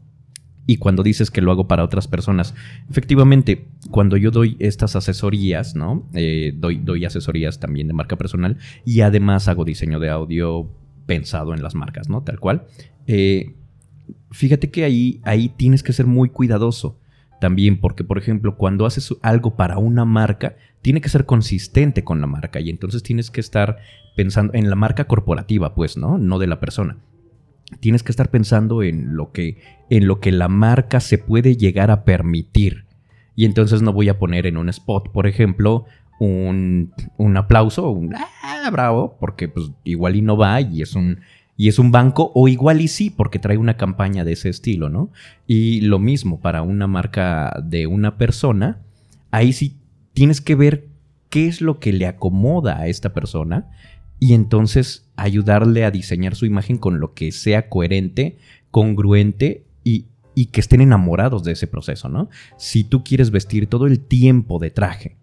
Y cuando dices que lo hago para otras personas, efectivamente, cuando yo doy estas asesorías, ¿no? Eh, doy, doy asesorías también de marca personal y además hago diseño de audio pensado en las marcas, ¿no? Tal cual. Eh, fíjate que ahí, ahí tienes que ser muy cuidadoso. También porque, por ejemplo, cuando haces algo para una marca, tiene que ser consistente con la marca y entonces tienes que estar pensando en la marca corporativa, pues, ¿no? No de la persona. Tienes que estar pensando en lo que, en lo que la marca se puede llegar a permitir. Y entonces no voy a poner en un spot, por ejemplo, un, un aplauso, un ah, bravo, porque pues igual y no va y es un y es un banco, o igual y sí, porque trae una campaña de ese estilo, ¿no? Y lo mismo para una marca de una persona, ahí sí tienes que ver qué es lo que le acomoda a esta persona y entonces ayudarle a diseñar su imagen con lo que sea coherente, congruente y, y que estén enamorados de ese proceso, ¿no? Si tú quieres vestir todo el tiempo de traje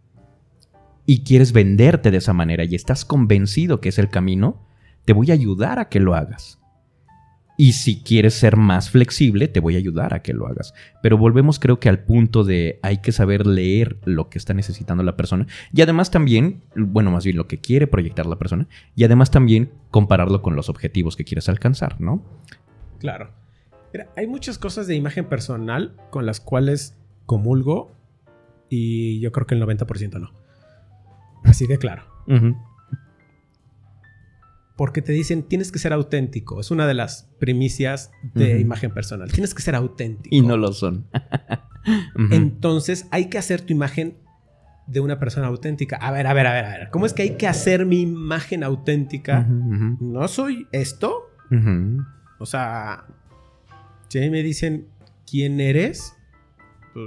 y quieres venderte de esa manera y estás convencido que es el camino, te voy a ayudar a que lo hagas. Y si quieres ser más flexible, te voy a ayudar a que lo hagas. Pero volvemos creo que al punto de hay que saber leer lo que está necesitando la persona. Y además también, bueno, más bien lo que quiere proyectar la persona. Y además también compararlo con los objetivos que quieres alcanzar, ¿no? Claro. hay muchas cosas de imagen personal con las cuales comulgo y yo creo que el 90% no. Así de claro porque te dicen tienes que ser auténtico. Es una de las primicias de imagen personal. Tienes que ser auténtico. Y no lo son. Entonces hay que hacer tu imagen de una persona auténtica. A ver, a ver, a ver, a ver. ¿Cómo es que hay que hacer mi imagen auténtica? ¿No soy esto? O sea, si me dicen quién eres, pues,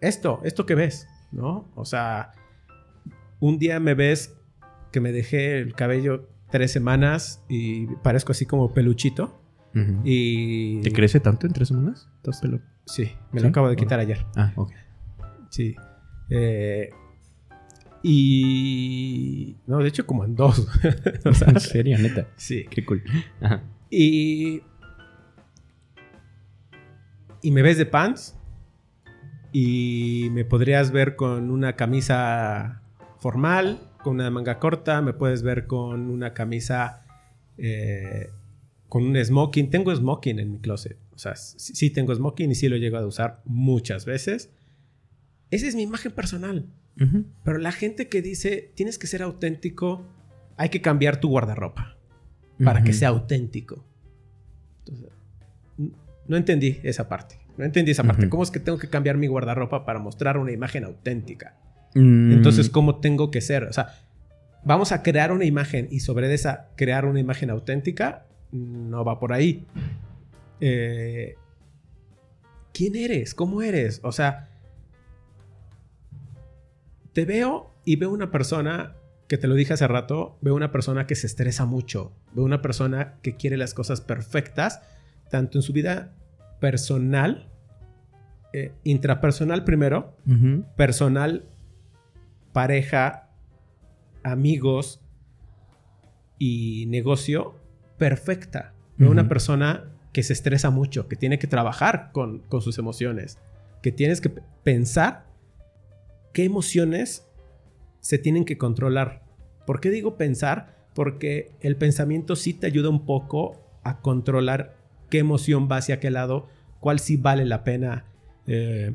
esto, esto que ves, ¿no? O sea, un día me ves que me dejé el cabello tres semanas y parezco así como peluchito. Y... ¿Te crece tanto en tres semanas? Sí, me lo acabo de quitar ayer. Ah, ok. Sí. Eh, y... No, de hecho como en dos. ¿En serio, neta? Sí. Qué cool. Y... Y me ves de pants y me podrías ver con una camisa formal con una manga corta, me puedes ver con una camisa, eh, con un smoking. Tengo smoking en mi closet. O sea, sí, tengo smoking y sí lo llego a usar muchas veces. Esa es mi imagen personal. Pero la gente que dice, tienes que ser auténtico, hay que cambiar tu guardarropa para que sea auténtico. no entendí esa parte. No entendí esa parte. ¿Cómo es que tengo que cambiar mi guardarropa para mostrar una imagen auténtica? Mm. Entonces, ¿cómo tengo que ser? O sea, vamos a crear una imagen y sobre esa crear una imagen auténtica, no va por ahí. Eh, ¿Quién eres? ¿Cómo eres? O sea, te veo y veo una persona que te lo dije hace rato, veo una persona que se estresa mucho, veo una persona que quiere las cosas perfectas, tanto en su vida personal, eh, intrapersonal primero, personal pareja, amigos y negocio perfecta. Una persona que se estresa mucho, que tiene que trabajar con, con sus emociones, que tienes que pensar qué emociones se tienen que controlar. ¿Por qué digo pensar? Porque el pensamiento sí te ayuda un poco a controlar qué emoción va hacia qué lado, cuál sí vale la pena eh,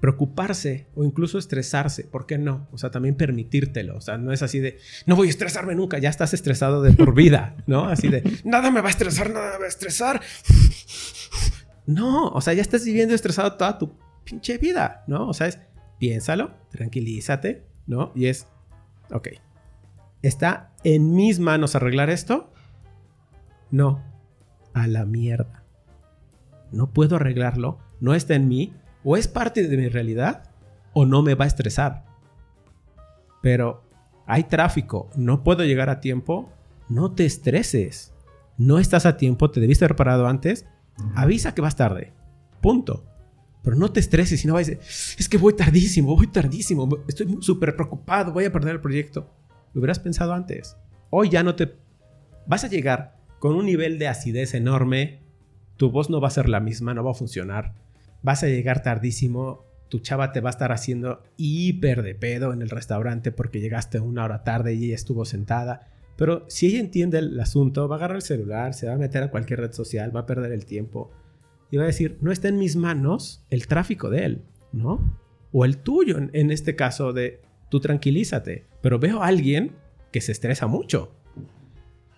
preocuparse o incluso estresarse, ¿por qué no? O sea, también permitírtelo, o sea, no es así de, no voy a estresarme nunca, ya estás estresado de por vida, ¿no? Así de, nada me va a estresar, nada me va a estresar. No, o sea, ya estás viviendo estresado toda tu pinche vida, ¿no? O sea, es, piénsalo, tranquilízate, ¿no? Y es, ok, ¿está en mis manos arreglar esto? No, a la mierda. No puedo arreglarlo, no está en mí, o es parte de mi realidad o no me va a estresar. Pero hay tráfico, no puedo llegar a tiempo, no te estreses. No estás a tiempo, te debiste haber parado antes, avisa que vas tarde. Punto. Pero no te estreses y no decir, es que voy tardísimo, voy tardísimo, estoy súper preocupado, voy a perder el proyecto. Lo hubieras pensado antes. Hoy ya no te... Vas a llegar con un nivel de acidez enorme, tu voz no va a ser la misma, no va a funcionar vas a llegar tardísimo, tu chava te va a estar haciendo hiper de pedo en el restaurante porque llegaste una hora tarde y ella estuvo sentada. Pero si ella entiende el asunto, va a agarrar el celular, se va a meter a cualquier red social, va a perder el tiempo. y va a decir, no está en mis manos el tráfico de él, ¿no? O el tuyo, en, este caso de, tú tranquilízate, pero veo a alguien que se estresa mucho.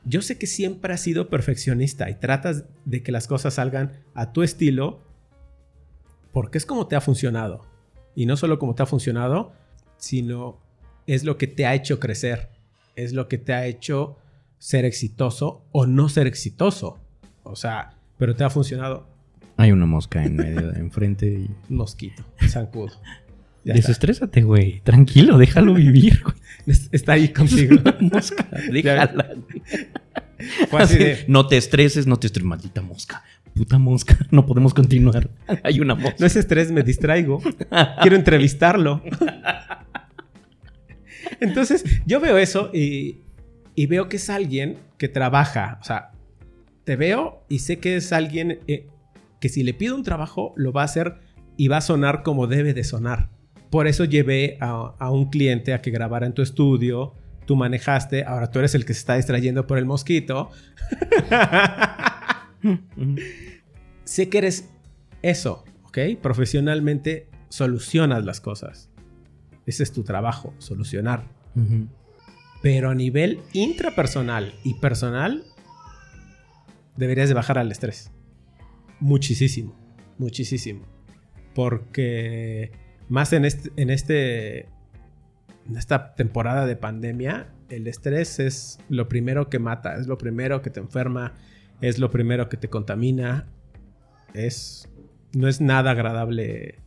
Yo sé que siempre has sido perfeccionista y tratas de que las cosas salgan a tu estilo porque es como te ha funcionado. Y no solo como te ha funcionado, sino es lo que te ha hecho crecer, es lo que te ha hecho ser exitoso o no ser exitoso. O sea, pero te ha funcionado. Hay una mosca en medio, de enfrente y... Mosquito, zancudo. Desestrésate, güey. Tranquilo, déjalo vivir, güey. Está ahí contigo. mosca, déjala. Fue así de... No te estreses, no te estreses, maldita mosca. Puta mosca, no podemos continuar. Hay una mosca. No es estrés, me distraigo. Quiero entrevistarlo. Entonces, yo veo eso y, y, veo que es alguien que trabaja. O sea, te veo y sé que es alguien eh, que si le pido un trabajo, lo va a hacer y va a sonar como debe de sonar. Por eso llevé a, a un cliente a que grabara en tu estudio. Tú manejaste, ahora tú eres el que se está distrayendo por el mosquito. Sé que eres eso, ¿ok? Profesionalmente solucionas las cosas. Ese es tu trabajo, solucionar. Pero a nivel intrapersonal y personal, deberías de bajar al estrés. Muchísimo, muchísimo. Porque más en este, en este, en esta temporada de pandemia, el estrés es lo primero que mata, es lo primero que te enferma, es lo primero que te contamina. Es, no es nada agradable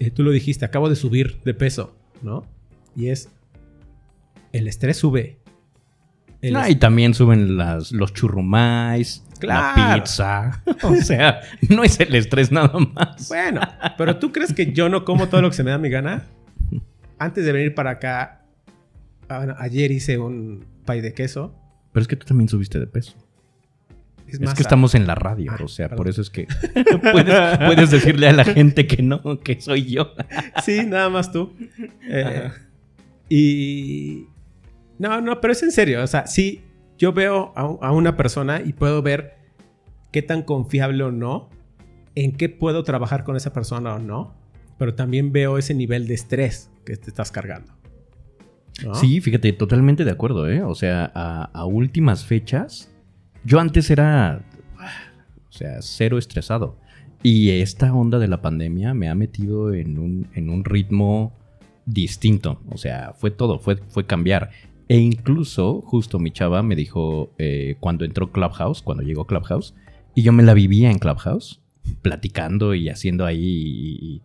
eh, tú lo dijiste, acabo de subir de peso, ¿no? Y es, el estrés sube. y también suben las, los churrumais, la pizza. o sea, no es el estrés nada más. Bueno, pero ¿tú crees que yo no como todo lo que se me da mi gana? Antes de venir para acá, ah, ayer hice un pay de queso. Pero es que tú también subiste de peso. Es, que estamos en la radio, ah, o sea, por eso es que puedes, decirle a la gente que no, que soy yo. sí, nada más tú. Eh, y... No, no, pero es en serio, o sea, sí, yo veo a, una persona y puedo ver qué tan confiable o no, en qué puedo trabajar con esa persona o no, pero también veo ese nivel de estrés que te estás cargando. Sí, fíjate, totalmente de acuerdo, ¿eh? O sea, a últimas fechas yo antes era, o sea, cero estresado. Y esta onda de la pandemia me ha metido en un, en un ritmo distinto. O sea, fue todo, fue, fue cambiar. E incluso, justo mi chava me dijo eh, cuando entró Clubhouse, cuando llegó Clubhouse, y yo me la vivía en Clubhouse, platicando y haciendo ahí. Y,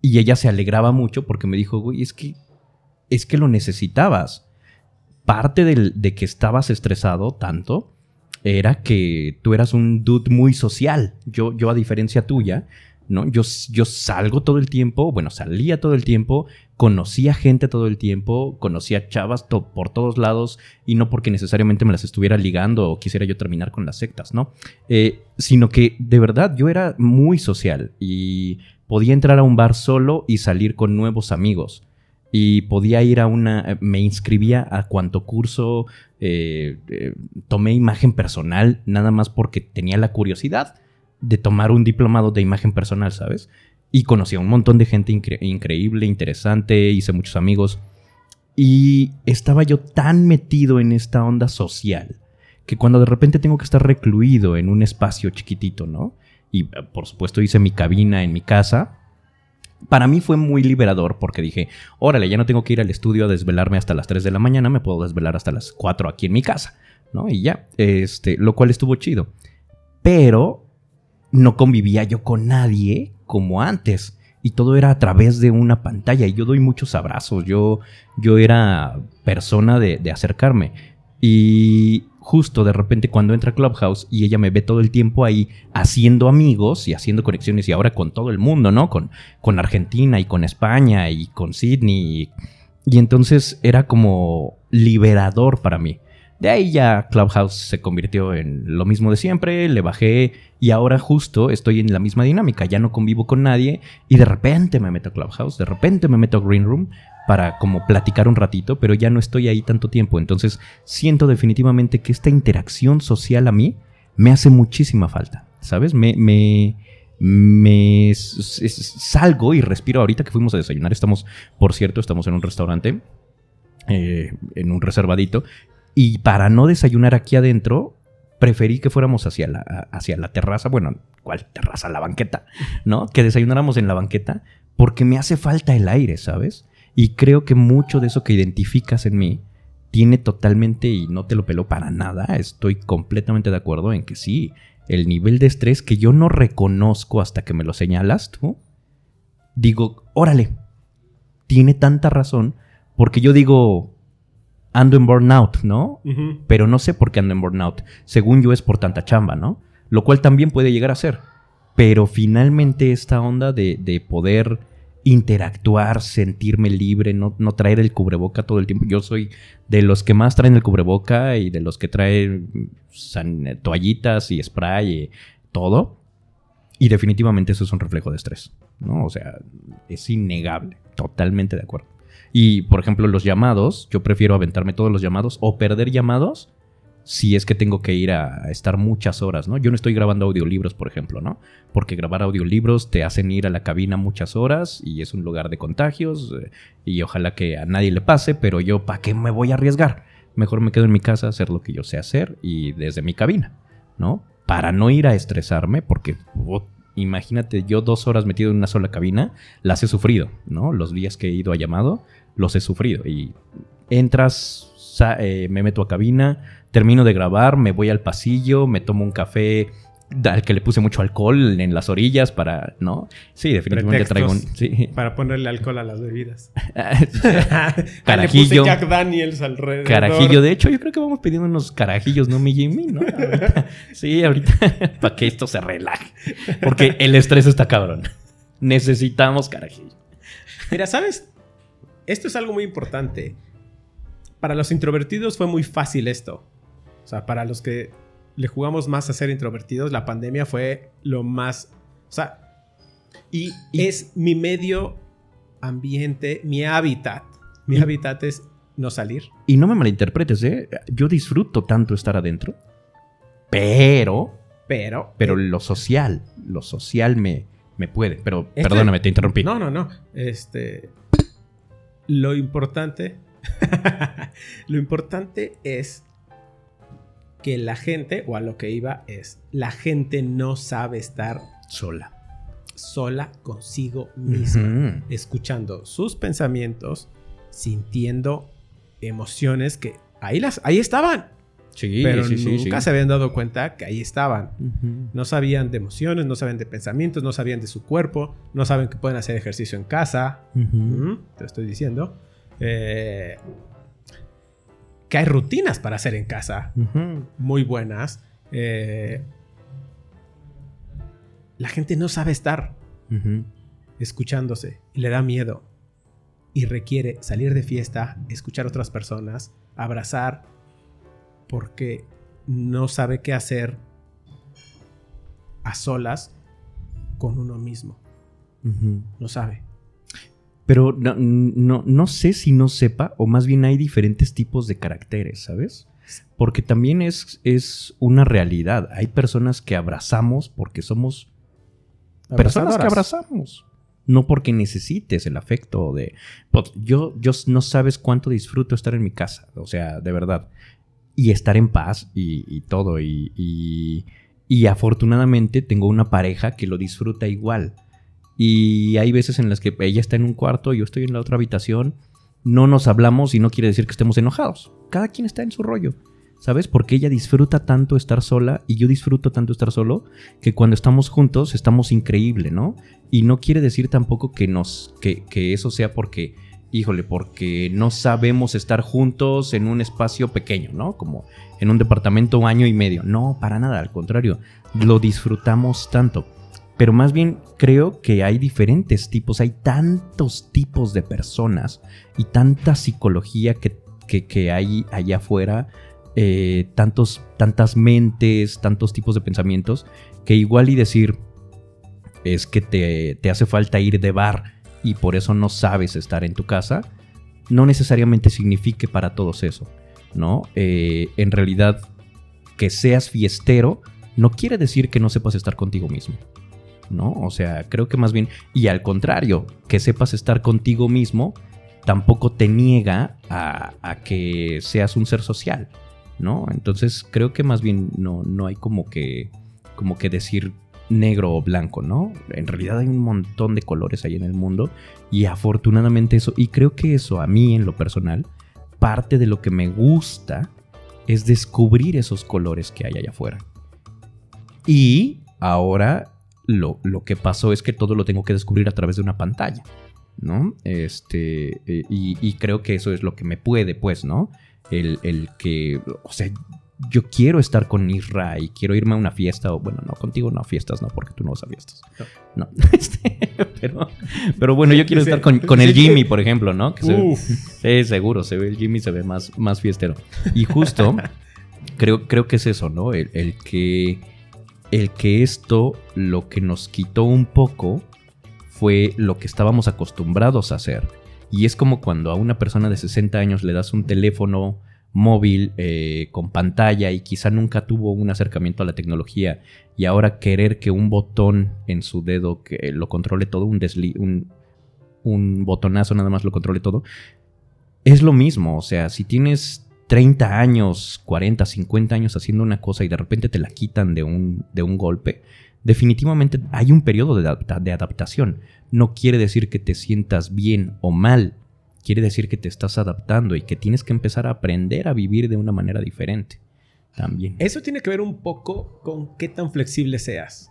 y ella se alegraba mucho porque me dijo, güey, es que, es que lo necesitabas. Parte del, de que estabas estresado tanto era que tú eras un dude muy social. Yo, yo a diferencia tuya, ¿no? Yo, yo salgo todo el tiempo, bueno, salía todo el tiempo, conocía gente todo el tiempo, conocía chavas por todos lados y no porque necesariamente me las estuviera ligando o quisiera yo terminar con las sectas, ¿no? Eh, sino que de verdad yo era muy social y podía entrar a un bar solo y salir con nuevos amigos y podía ir a una, me inscribía a cuanto curso, eh, eh, tomé imagen personal, nada más porque tenía la curiosidad de tomar un diplomado de imagen personal, ¿sabes? Y conocí a un montón de gente increíble, interesante, hice muchos amigos. Y estaba yo tan metido en esta onda social que cuando de repente tengo que estar recluido en un espacio chiquitito, ¿no? Y por supuesto hice mi cabina en mi casa, para mí fue muy liberador porque dije, órale, ya no tengo que ir al estudio a desvelarme hasta las 3 de la mañana, me puedo desvelar hasta las 4 aquí en mi casa, ¿no? Y ya, este, lo cual estuvo chido. Pero no convivía yo con nadie como antes. Y todo era a través de una pantalla. Y yo doy muchos abrazos. Yo, yo era persona de, de acercarme. Y justo de repente cuando entra Clubhouse y ella me ve todo el tiempo ahí haciendo amigos y haciendo conexiones y ahora con todo el mundo, ¿no? Con, con Argentina y con España y con Sydney. Y, entonces era como liberador para mí. De ahí ya Clubhouse se convirtió en lo mismo de siempre, le bajé y ahora justo estoy en la misma dinámica, ya no convivo con nadie y de repente me meto a Clubhouse, de repente me meto a Green Room para como platicar un ratito, pero ya no estoy ahí tanto tiempo. Entonces siento definitivamente que esta interacción social a mí me hace muchísima falta. ¿sabes? Me, me, me salgo y respiro. Ahorita que fuimos a desayunar, estamos, por cierto, estamos en un restaurante, eh, en un reservadito, y para no desayunar aquí adentro, preferí que fuéramos hacia la, hacia la terraza, bueno, ¿cuál terraza? La banqueta, ¿no? Que desayunáramos en la banqueta, porque me hace falta el aire, ¿sabes? Y creo que mucho de eso que identificas en mí tiene totalmente, y no te lo peló para nada, estoy completamente de acuerdo en que sí, el nivel de estrés que yo no reconozco hasta que me lo señalas tú, digo, órale, tiene tanta razón, porque yo digo, ando en burnout, ¿no? Pero no sé por qué ando en burnout. Según yo es por tanta chamba, ¿no? Lo cual también puede llegar a ser. Pero finalmente esta onda de, de poder interactuar, sentirme libre, no, no traer el cubreboca todo el tiempo. Yo soy de los que más traen el cubreboca y de los que traen san- toallitas y spray y todo. Y definitivamente eso es un reflejo de estrés, ¿no? O sea, es innegable, totalmente de acuerdo. Y, por ejemplo, los llamados, yo prefiero aventarme todos los llamados o perder llamados si es que tengo que ir a estar muchas horas, ¿no? Yo no estoy grabando audiolibros, por ejemplo, ¿no? Porque grabar audiolibros te hacen ir a la cabina muchas horas y es un lugar de contagios eh, y ojalá que a nadie le pase, pero yo, ¿para qué me voy a arriesgar? Mejor me quedo en mi casa hacer lo que yo sé hacer y desde mi cabina, ¿no? Para no ir a estresarme, porque oh, imagínate, yo dos horas metido en una sola cabina, las he sufrido, ¿no? Los días que he ido a llamado, los he sufrido. Y entras, eh, me meto a cabina, termino de grabar, me voy al pasillo, me tomo un café al que le puse mucho alcohol en las orillas para, ¿no? Sí, definitivamente traigo un... Sí. Para ponerle alcohol a las bebidas. Carajillo. Le puse Jack Daniels alrededor. Carajillo, de hecho, yo creo que vamos pidiendo unos carajillos, ¿no, mi Jimmy? ¿No? Ahorita. Sí, ahorita, para que esto se relaje. Porque el estrés está cabrón. Necesitamos carajillo. Mira, ¿sabes? Esto es algo muy importante. Para los introvertidos fue muy fácil esto. O sea, para los que le jugamos más a ser introvertidos, la pandemia fue lo más... O sea, y, es mi medio ambiente, mi hábitat. Mi Y- hábitat es no salir. Y no me malinterpretes, ¿eh? Yo disfruto tanto estar adentro, pero, Pero... pero lo social, lo social me, me puede. Pero Este- perdóname, te interrumpí. No, no, no. Este. Lo importante. lo importante es que la gente, o a lo que iba, es la gente no sabe estar Sola. sola consigo misma, escuchando sus pensamientos, sintiendo emociones que ahí las, ahí estaban, Sí, pero sí, nunca sí. se habían dado cuenta que ahí estaban. No sabían de emociones, no sabían de pensamientos, no sabían de su cuerpo, no saben que pueden hacer ejercicio en casa. Te lo estoy diciendo. Eh, que hay rutinas para hacer en casa muy buenas. Eh, la gente no sabe estar escuchándose y le da miedo. Y requiere salir de fiesta, escuchar a otras personas, abrazar, porque no sabe qué hacer a solas con uno mismo. No sabe. Pero no, no, no sé si no sepa, o más bien hay diferentes tipos de caracteres, ¿sabes? Porque también es, es una realidad. Hay personas que abrazamos porque somos personas que abrazamos. No porque necesites el afecto de... Pues, yo, yo no sabes cuánto disfruto estar en mi casa. O sea, de verdad. Y estar en paz y, todo. Y, y, afortunadamente tengo una pareja que lo disfruta igual. Y hay veces en las que ella está en un cuarto yo estoy en la otra habitación. No nos hablamos y no quiere decir que estemos enojados. Cada quien está en su rollo. ¿Sabes? Porque ella disfruta tanto estar sola y yo disfruto tanto estar solo que cuando estamos juntos estamos increíble, ¿no? Y no quiere decir tampoco que nos que, que eso sea porque híjole, porque no sabemos estar juntos en un espacio pequeño, ¿no? Como en un departamento año y medio. No, para nada, al contrario, lo disfrutamos tanto. Pero más bien creo que hay diferentes tipos, hay tantos tipos de personas y tanta psicología que, que, que hay allá afuera, eh, tantos, tantas mentes, tantos tipos de pensamientos, que igual y decir es que te, te hace falta ir de bar y por eso no sabes estar en tu casa, no necesariamente signifique para todos eso, ¿no? Eh, en realidad, que seas fiestero no quiere decir que no sepas estar contigo mismo. ¿No? O sea, creo que más bien, y al contrario, que sepas estar contigo mismo tampoco te niega a, a que seas un ser social, ¿no? Entonces creo que más bien no, no hay como que, como que decir negro o blanco, ¿no? En realidad hay un montón de colores ahí en el mundo y afortunadamente eso, y creo que eso a mí en lo personal, parte de lo que me gusta es descubrir esos colores que hay allá afuera. Y ahora lo, lo que pasó es que todo lo tengo que descubrir a través de una pantalla, ¿no? Este, eh, y, y creo que eso es lo que me puede, pues, ¿no? El, el que, o sea, yo quiero estar con Isra y quiero irme a una fiesta, o bueno, no, contigo no, fiestas no, porque tú no vas a fiestas. No. Este, pero, pero bueno, yo quiero estar con, con el Jimmy, por ejemplo, ¿no? Que se, seguro, se ve el Jimmy se ve más, más fiestero. Y justo creo, creo que es eso, ¿no? El, el que, el que esto lo que nos quitó un poco fue lo que estábamos acostumbrados a hacer. Y es como cuando a una persona de 60 años le das un teléfono móvil eh, con pantalla y quizá nunca tuvo un acercamiento a la tecnología y ahora querer que un botón en su dedo que lo controle todo, un, desli un, botonazo nada más lo controle todo, es lo mismo. O sea, si tienes 30 años, 40, 50 años haciendo una cosa y de repente te la quitan de un, de un golpe, definitivamente hay un periodo de adaptación. No quiere decir que te sientas bien o mal, quiere decir que te estás adaptando y que tienes que empezar a aprender a vivir de una manera diferente también. Eso tiene que ver un poco con qué tan flexible seas.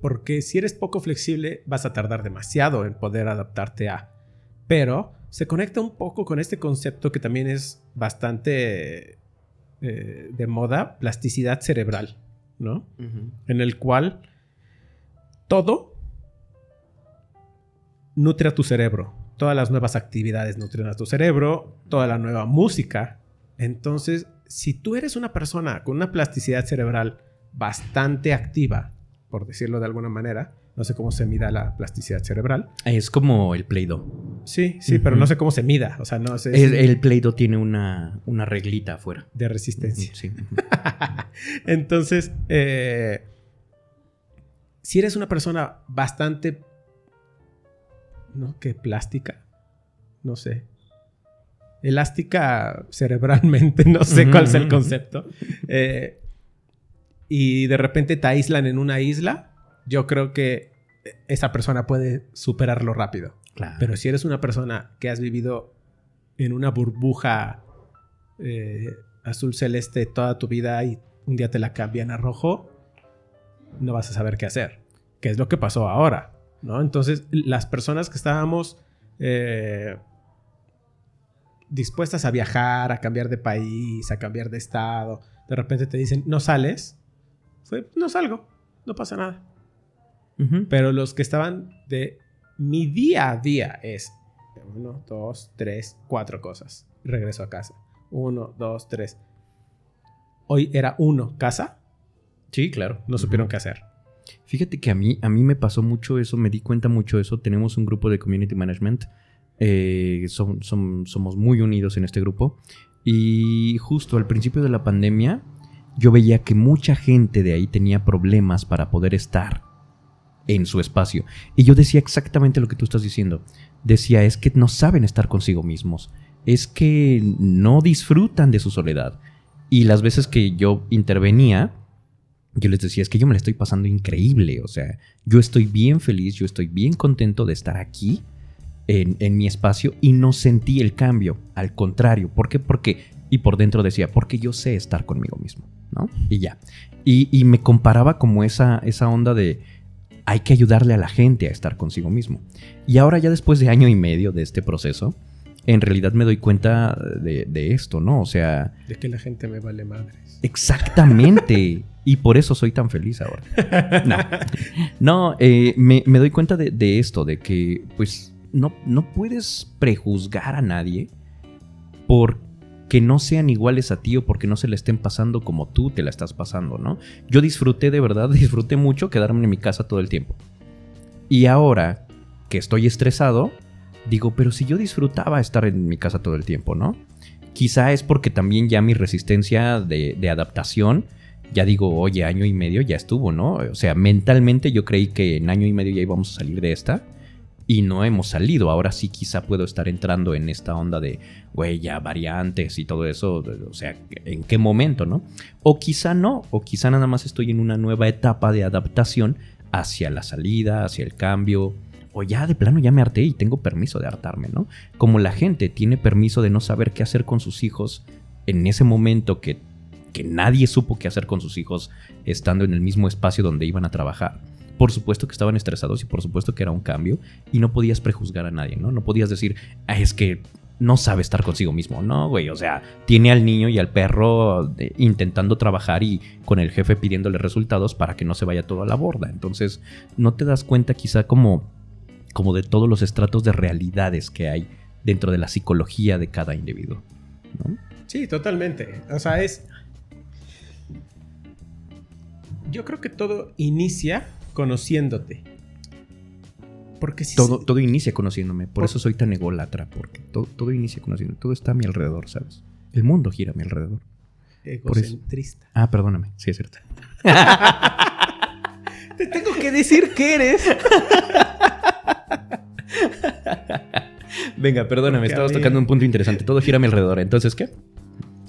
Porque si eres poco flexible, vas a tardar demasiado en poder adaptarte a. Pero se conecta un poco con este concepto que también es bastante eh, de moda, plasticidad cerebral, ¿no? Uh -huh. En el cual todo nutre a tu cerebro. Todas las nuevas actividades nutren a tu cerebro, toda la nueva música. Entonces, si tú eres una persona con una plasticidad cerebral bastante activa, por decirlo de alguna manera, no sé cómo se mida la plasticidad cerebral. Es como el Play-Doh. Sí, sí, uh -huh. pero no sé cómo se mida. O sea, no sé. El, el Play-Doh tiene una, una, reglita afuera. De resistencia. Sí. Entonces, eh, si eres una persona bastante ¿no? ¿Qué? Plástica. No sé. Elástica cerebralmente, no sé cuál es el concepto. Eh, y de repente te aíslan en una isla, yo creo que esa persona puede superarlo rápido. Claro. Pero si eres una persona que has vivido en una burbuja eh, azul celeste toda tu vida y un día te la cambian a rojo, no vas a saber qué hacer. ¿Qué es lo que pasó ahora? ¿No? Entonces, las personas que estábamos eh, dispuestas a viajar, a cambiar de país, a cambiar de estado, de repente te dicen, no sales, fue, no salgo, no pasa nada. Uh -huh. Pero los que estaban de mi día a día es uno, dos, tres, cuatro cosas. Regreso a casa. Uno, dos, tres. Hoy era uno, casa. Sí, claro. No supieron qué hacer. Fíjate que a mí, a mí me pasó mucho eso, me di cuenta mucho eso. Tenemos un grupo de community management. Eh, somos muy unidos en este grupo. Y justo al principio de la pandemia, yo veía que mucha gente de ahí tenía problemas para poder estar en su espacio. Y yo decía exactamente lo que tú estás diciendo. Decía, es que no saben estar consigo mismos. Es que no disfrutan de su soledad. Y las veces que yo intervenía, yo les decía, es que yo me la estoy pasando increíble, o sea, yo estoy bien feliz, yo estoy bien contento de estar aquí en, en, mi espacio y no sentí el cambio, al contrario, ¿por qué? Porque, y por dentro decía, porque yo sé estar conmigo mismo, ¿no? Y ya. Y, y me comparaba como esa, esa onda de, hay que ayudarle a la gente a estar consigo mismo. Y ahora ya después de año y medio de este proceso, en realidad me doy cuenta de, de esto, ¿no? O sea... De que la gente me vale madres. Exactamente. Y por eso soy tan feliz ahora. No, no eh, me, me, doy cuenta de, de, esto, de que pues no, no puedes prejuzgar a nadie porque no sean iguales a ti o porque no se le estén pasando como tú te la estás pasando, ¿no? Yo disfruté de verdad, disfruté mucho quedarme en mi casa todo el tiempo. Y ahora que estoy estresado, digo, pero si yo disfrutaba estar en mi casa todo el tiempo, ¿no? Quizá es porque también ya mi resistencia de, de adaptación ya digo, oye, año y medio ya estuvo, ¿no? O sea, mentalmente yo creí que en año y medio ya íbamos a salir de esta y no hemos salido. Ahora sí quizá puedo estar entrando en esta onda de, güey, ya variantes y todo eso. O sea, ¿en qué momento, no? O quizá no, o quizá nada más estoy en una nueva etapa de adaptación hacia la salida, hacia el cambio. O ya de plano ya me harté y tengo permiso de hartarme, ¿no? Como la gente tiene permiso de no saber qué hacer con sus hijos en ese momento que, que nadie supo qué hacer con sus hijos estando en el mismo espacio donde iban a trabajar por supuesto que estaban estresados y por supuesto que era un cambio y no podías prejuzgar a nadie, ¿no? No podías decir, es que no sabe estar consigo mismo, no, güey, o sea, tiene al niño y al perro eh, intentando trabajar y con el jefe pidiéndole resultados para que no se vaya todo a la borda. Entonces, no te das cuenta quizá como como de todos los estratos de realidades que hay dentro de la psicología de cada individuo. Sí, totalmente. O sea, es yo creo que todo inicia conociéndote. Porque si todo, todo inicia conociéndome. Por, eso soy tan ególatra. Porque todo, todo inicia conociéndome. Todo está a mi alrededor, ¿sabes? El mundo gira a mi alrededor. Egocentrista. Ah, perdóname. Sí, es cierto. Te tengo que decir que eres. Venga, perdóname, estabas tocando un punto interesante. Todo gira a mi alrededor. Entonces, ¿qué?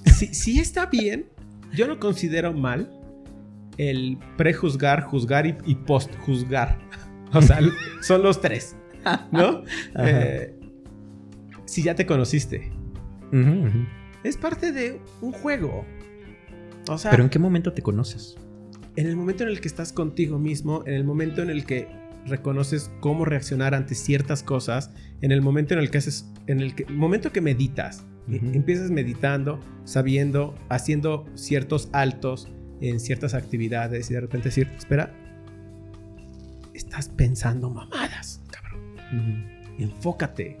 Si, si está bien, yo lo considero mal el prejuzgar, juzgar y, postjuzgar. O sea, son los tres, ¿no? Eh, si ya te conociste. Es parte de un juego. O sea, Pero ¿en qué momento te conoces? En el momento en el que estás contigo mismo, en el momento en el que reconoces cómo reaccionar ante ciertas cosas, en el momento en el que haces, en el momento que meditas, empiezas meditando, sabiendo, haciendo ciertos altos, en ciertas actividades y de repente decir, espera, estás pensando mamadas, cabrón. Enfócate.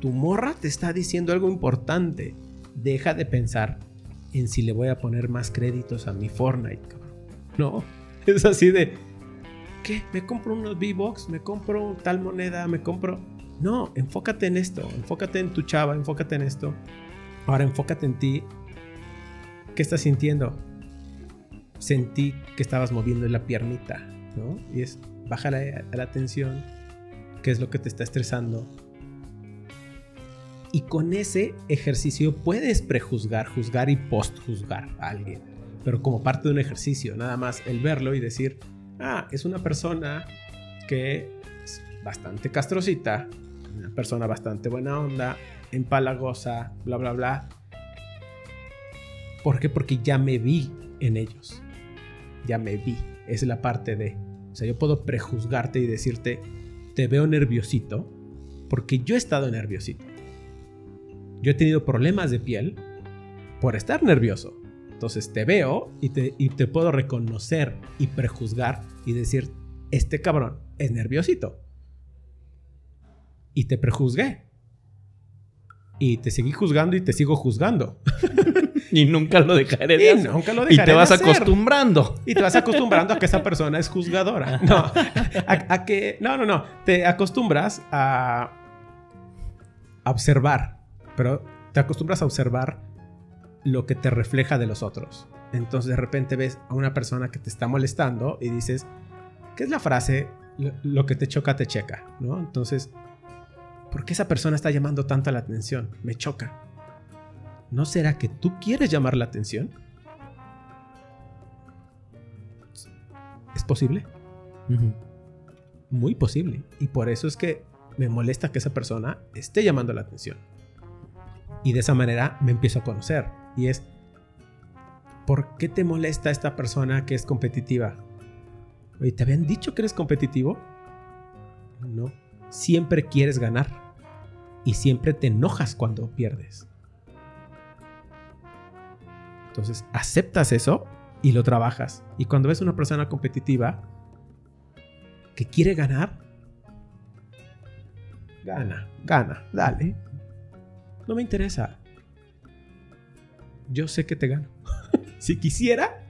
Tu morra te está diciendo algo importante. Deja de pensar en si le voy a poner más créditos a mi Fortnite, cabrón. No, es así de, ¿qué? ¿Me compro unos V-Box? ¿Me compro tal moneda? ¿Me compro...? No, enfócate en esto, enfócate en tu chava, enfócate en esto. Ahora enfócate en ti. ¿Qué estás sintiendo? Sentí que estabas moviendo la piernita, ¿no? Y es, baja la, la tensión, qué es lo que te está estresando. Y con ese ejercicio puedes prejuzgar, juzgar y postjuzgar a alguien. Pero como parte de un ejercicio, nada más el verlo y decir, ah, es una persona que es bastante castrocita, una persona bastante buena onda, empalagosa, bla, bla, bla. ¿Por qué? Porque ya me vi en ellos ya me vi. Es la parte de, o sea, yo puedo prejuzgarte y decirte, te veo nerviosito, porque yo he estado nerviosito. Yo he tenido problemas de piel por estar nervioso. Entonces te veo y te, y te puedo reconocer y prejuzgar y decir, este cabrón es nerviosito. Y te prejuzgué. Y te seguí juzgando y te sigo juzgando. y nunca lo dejaré de hacer. Nunca lo dejaré y te vas acostumbrando. Y te vas acostumbrando a que esa persona es juzgadora. No, a, que... No, no, no. Te acostumbras a observar. Pero te acostumbras a observar lo que te refleja de los otros. Entonces de repente ves a una persona que te está molestando y dices, ¿qué es la frase? Lo, que te choca, te checa, ¿no? Entonces, ¿por qué esa persona está llamando tanto la atención? Me choca. ¿No será que tú quieres llamar la atención? ¿Es posible? Muy posible. Y por eso es que me molesta que esa persona esté llamando la atención. Y de esa manera me empiezo a conocer. Y es, ¿por qué te molesta esta persona que es competitiva? Oye, ¿te habían dicho que eres competitivo? No. Siempre quieres ganar. Y siempre te enojas cuando pierdes. Entonces, aceptas eso y lo trabajas. Y cuando ves una persona competitiva que quiere ganar, gana, gana, dale. No me interesa. Yo sé que te gano. si quisiera,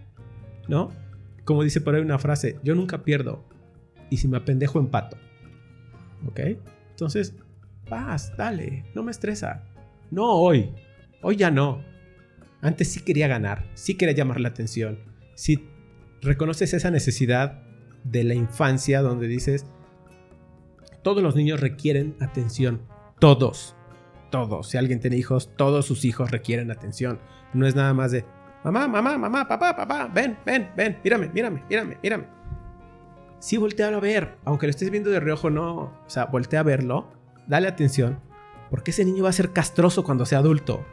¿no? Como dice por ahí una frase, yo nunca pierdo. Y si me apendejo, empato. ¿Ok? Entonces, vas, dale, no me estresa. No hoy. Hoy ya no. Antes sí quería ganar, sí quería llamar la atención, si reconoces esa necesidad de la infancia donde dices, todos los niños requieren atención, todos, todos. Si alguien tiene hijos, todos sus hijos requieren atención. No es nada más de, mamá, mamá, mamá, papá, papá, ven, ven, ven, mírame, mírame, mírame, mírame. Sí, voltea a ver, aunque lo estés viendo de reojo, no, o sea, voltea a verlo, dale atención, porque ese niño va a ser castroso cuando sea adulto.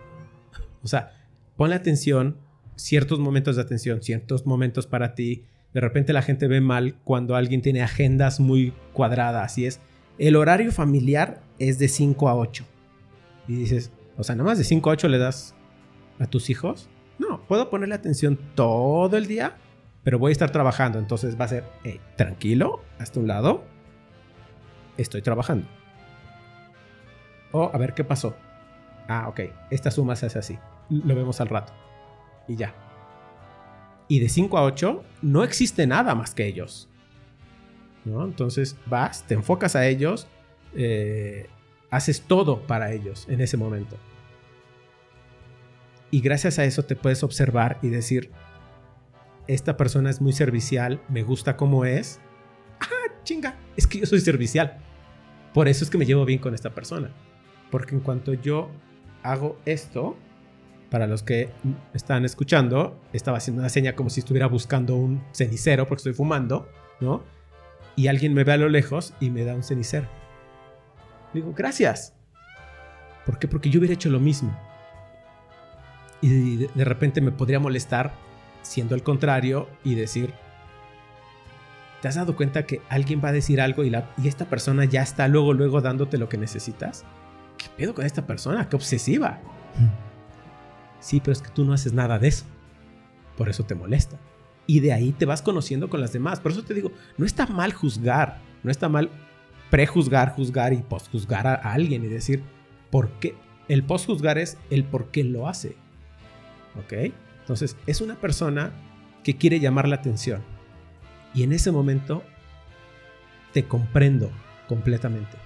O sea, ponle atención, ciertos momentos de atención, ciertos momentos para ti. De repente la gente ve mal cuando alguien tiene agendas muy cuadradas y es, el horario familiar es de 5 a 8. Y dices, o sea, nada más de 5 a 8 le das a tus hijos. No, puedo ponerle atención todo el día, pero voy a estar trabajando. Entonces va a ser, tranquilo, hasta un lado. Estoy trabajando. O a ver qué pasó. Ah, ok, esta suma se hace así. Lo vemos al rato. Y ya. Y de 5 a 8 no existe nada más que ellos. Entonces vas, te enfocas a ellos, eh, haces todo para ellos en ese momento. Y gracias a eso te puedes observar y decir, esta persona es muy servicial, me gusta cómo es. Ah, chinga, es que yo soy servicial. Por eso es que me llevo bien con esta persona. Porque en cuanto yo hago esto, para los que están escuchando, estaba haciendo una seña como si estuviera buscando un cenicero porque estoy fumando, ¿no? y alguien me ve a lo lejos y me da un cenicero. Digo, gracias. ¿Por qué? Porque yo hubiera hecho lo mismo. Y de, repente me podría molestar siendo el contrario y decir, ¿te has dado cuenta que alguien va a decir algo y, la, y esta persona ya está luego, luego dándote lo que necesitas? ¿Qué pedo con esta persona? ¡Qué obsesiva! Sí, pero es que tú no haces nada de eso. Por eso te molesta y de ahí te vas conociendo con las demás. Por eso te digo, no está mal juzgar, no está mal prejuzgar, juzgar y posjuzgar a, alguien y decir por qué. El posjuzgar es el por qué lo hace. ¿Ok? Entonces, es una persona que quiere llamar la atención. Y en ese momento te comprendo completamente.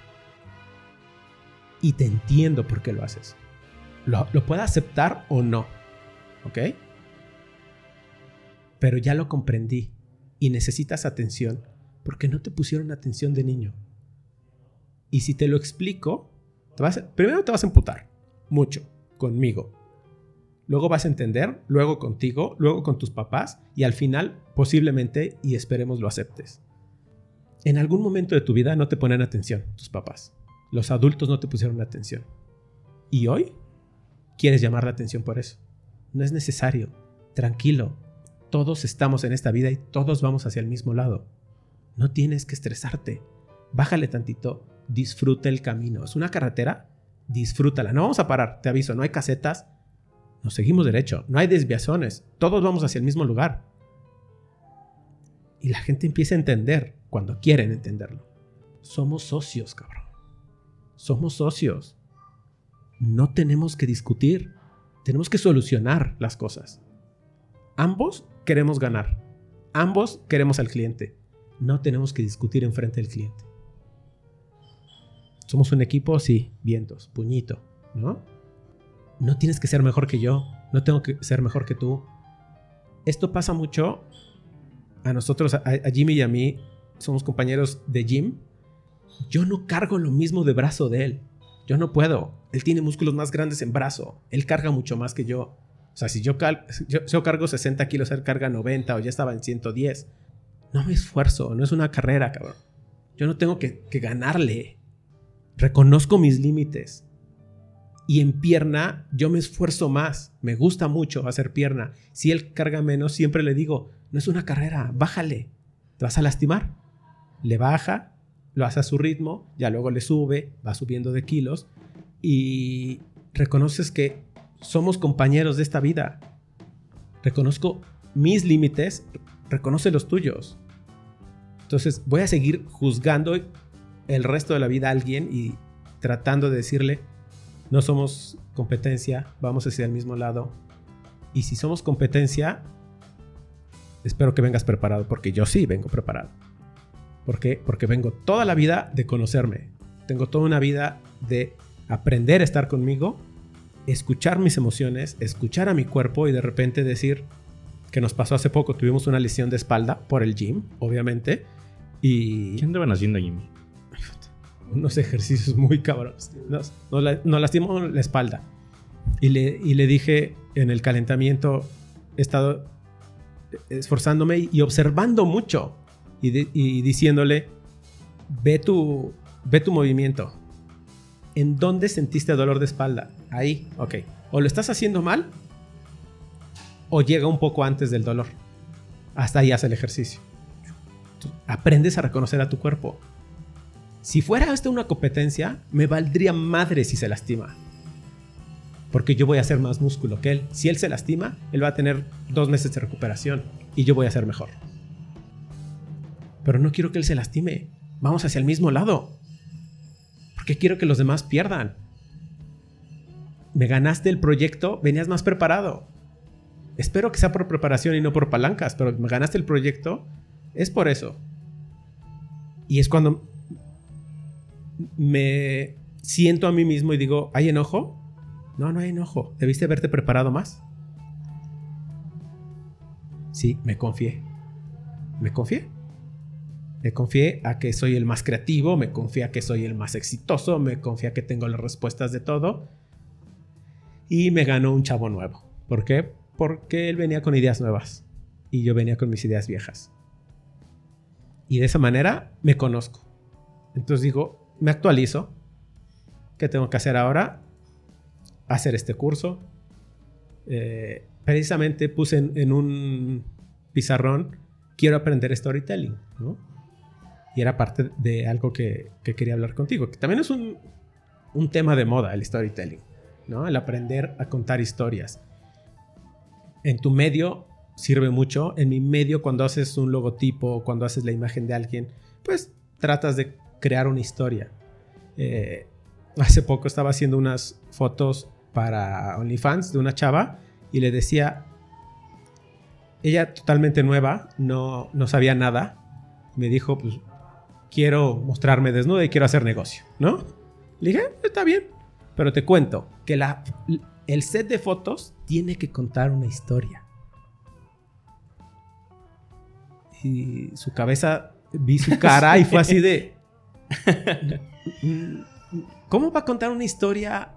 Y te entiendo por qué lo haces. Lo, lo puedo aceptar o no. ¿Ok? pero ya lo comprendí y necesitas atención porque no te pusieron atención de niño. Y si te lo explico, primero te vas a emputar, mucho, conmigo. Luego vas a entender, luego contigo, luego con tus papás y al final posiblemente y esperemos lo aceptes. En algún momento de tu vida no te ponen atención tus papás. Los adultos no te pusieron atención. Y hoy quieres llamar la atención por eso. No es necesario. Tranquilo, todos estamos en esta vida y todos vamos hacia el mismo lado. No tienes que estresarte. Bájale tantito, disfruta el camino. Es una carretera, disfrútala. No vamos a parar, te aviso, no hay casetas. Nos seguimos derecho, no hay desviaciones. Todos vamos hacia el mismo lugar. Y la gente empieza a entender cuando quieren entenderlo. Somos socios, cabrón. Somos socios. No tenemos que discutir. Tenemos que solucionar las cosas. Ambos queremos ganar. Ambos queremos al cliente. No tenemos que discutir enfrente del cliente. Somos un equipo, sí, vientos, puñito, ¿no? No tienes que ser mejor que yo, no tengo que ser mejor que tú. Esto pasa mucho a nosotros, a, Jimmy y a mí, somos compañeros de gym. Yo no cargo lo mismo de brazo de él. Yo no puedo. Él tiene músculos más grandes en brazo. Él carga mucho más que yo. O sea, si yo, yo, cargo 60 kilos, él carga 90 o ya estaba en 110. No me esfuerzo, no es una carrera, cabrón. Yo no tengo que, que ganarle. Reconozco mis límites. Y en pierna yo me esfuerzo más. Me gusta mucho hacer pierna. Si él carga menos, siempre le digo, no es una carrera, bájale. Te vas a lastimar. Le baja, lo hace a su ritmo, ya luego le sube, va subiendo de kilos y reconoces que somos compañeros de esta vida. Reconozco mis límites, reconoce los tuyos. Entonces voy a seguir juzgando el resto de la vida a alguien y tratando de decirle, no somos competencia, vamos hacia el mismo lado. Y si somos competencia, espero que vengas preparado, porque yo sí vengo preparado. ¿Por qué? Porque vengo toda la vida de conocerme. Tengo toda una vida de aprender a estar conmigo escuchar mis emociones, escuchar a mi cuerpo y de repente decir, que nos pasó hace poco. Tuvimos una lesión de espalda por el gym, obviamente. Y ¿Qué andaban haciendo, Jimmy? unos ejercicios muy cabrones. Nos, nos, la- nos lastimó la espalda. Y le, y le dije en el calentamiento, he estado esforzándome y observando mucho. Y, diciéndole, ve tu, ve tu movimiento. ¿En dónde sentiste dolor de espalda? Ahí, ok. O lo estás haciendo mal o llega un poco antes del dolor. Hasta ahí hace el ejercicio. Aprendes a reconocer a tu cuerpo. Si fuera esta una competencia, me valdría madre si se lastima. Porque yo voy a hacer más músculo que él. Si él se lastima, él va a tener dos meses de recuperación y yo voy a ser mejor. Pero no quiero que él se lastime. Vamos hacia el mismo lado. Porque quiero que los demás pierdan. Me ganaste el proyecto, venías más preparado. Espero que sea por preparación y no por palancas, pero me ganaste el proyecto, es por eso. Y es cuando me siento a mí mismo y digo, ¿hay enojo? No, no hay enojo. Debiste haberte preparado más. Sí, me confié. Me confié. Me confié a que soy el más creativo, me confié a que soy el más exitoso, me confié a que tengo las respuestas de todo. Y me ganó un chavo nuevo. ¿Por qué? Porque él venía con ideas nuevas y yo venía con mis ideas viejas. Y de esa manera me conozco. Entonces digo, me actualizo. ¿Qué tengo que hacer ahora? Hacer este curso. Eh, precisamente puse en, en un pizarrón, quiero aprender storytelling, ¿no? Y era parte de algo que, que quería hablar contigo, que también es un, un tema de moda, el storytelling, ¿no? El aprender a contar historias. En tu medio sirve mucho. En mi medio, cuando haces un logotipo, cuando haces la imagen de alguien, pues tratas de crear una historia. Eh, hace poco estaba haciendo unas fotos para OnlyFans de una chava y le decía, ella totalmente nueva, no, no sabía nada, me dijo, pues quiero mostrarme desnuda y quiero hacer negocio, ¿no? Le dije, está bien, pero te cuento que la, el set de fotos tiene que contar una historia. Y su cabeza, vi su cara y fue así de... ¿Cómo va a contar una historia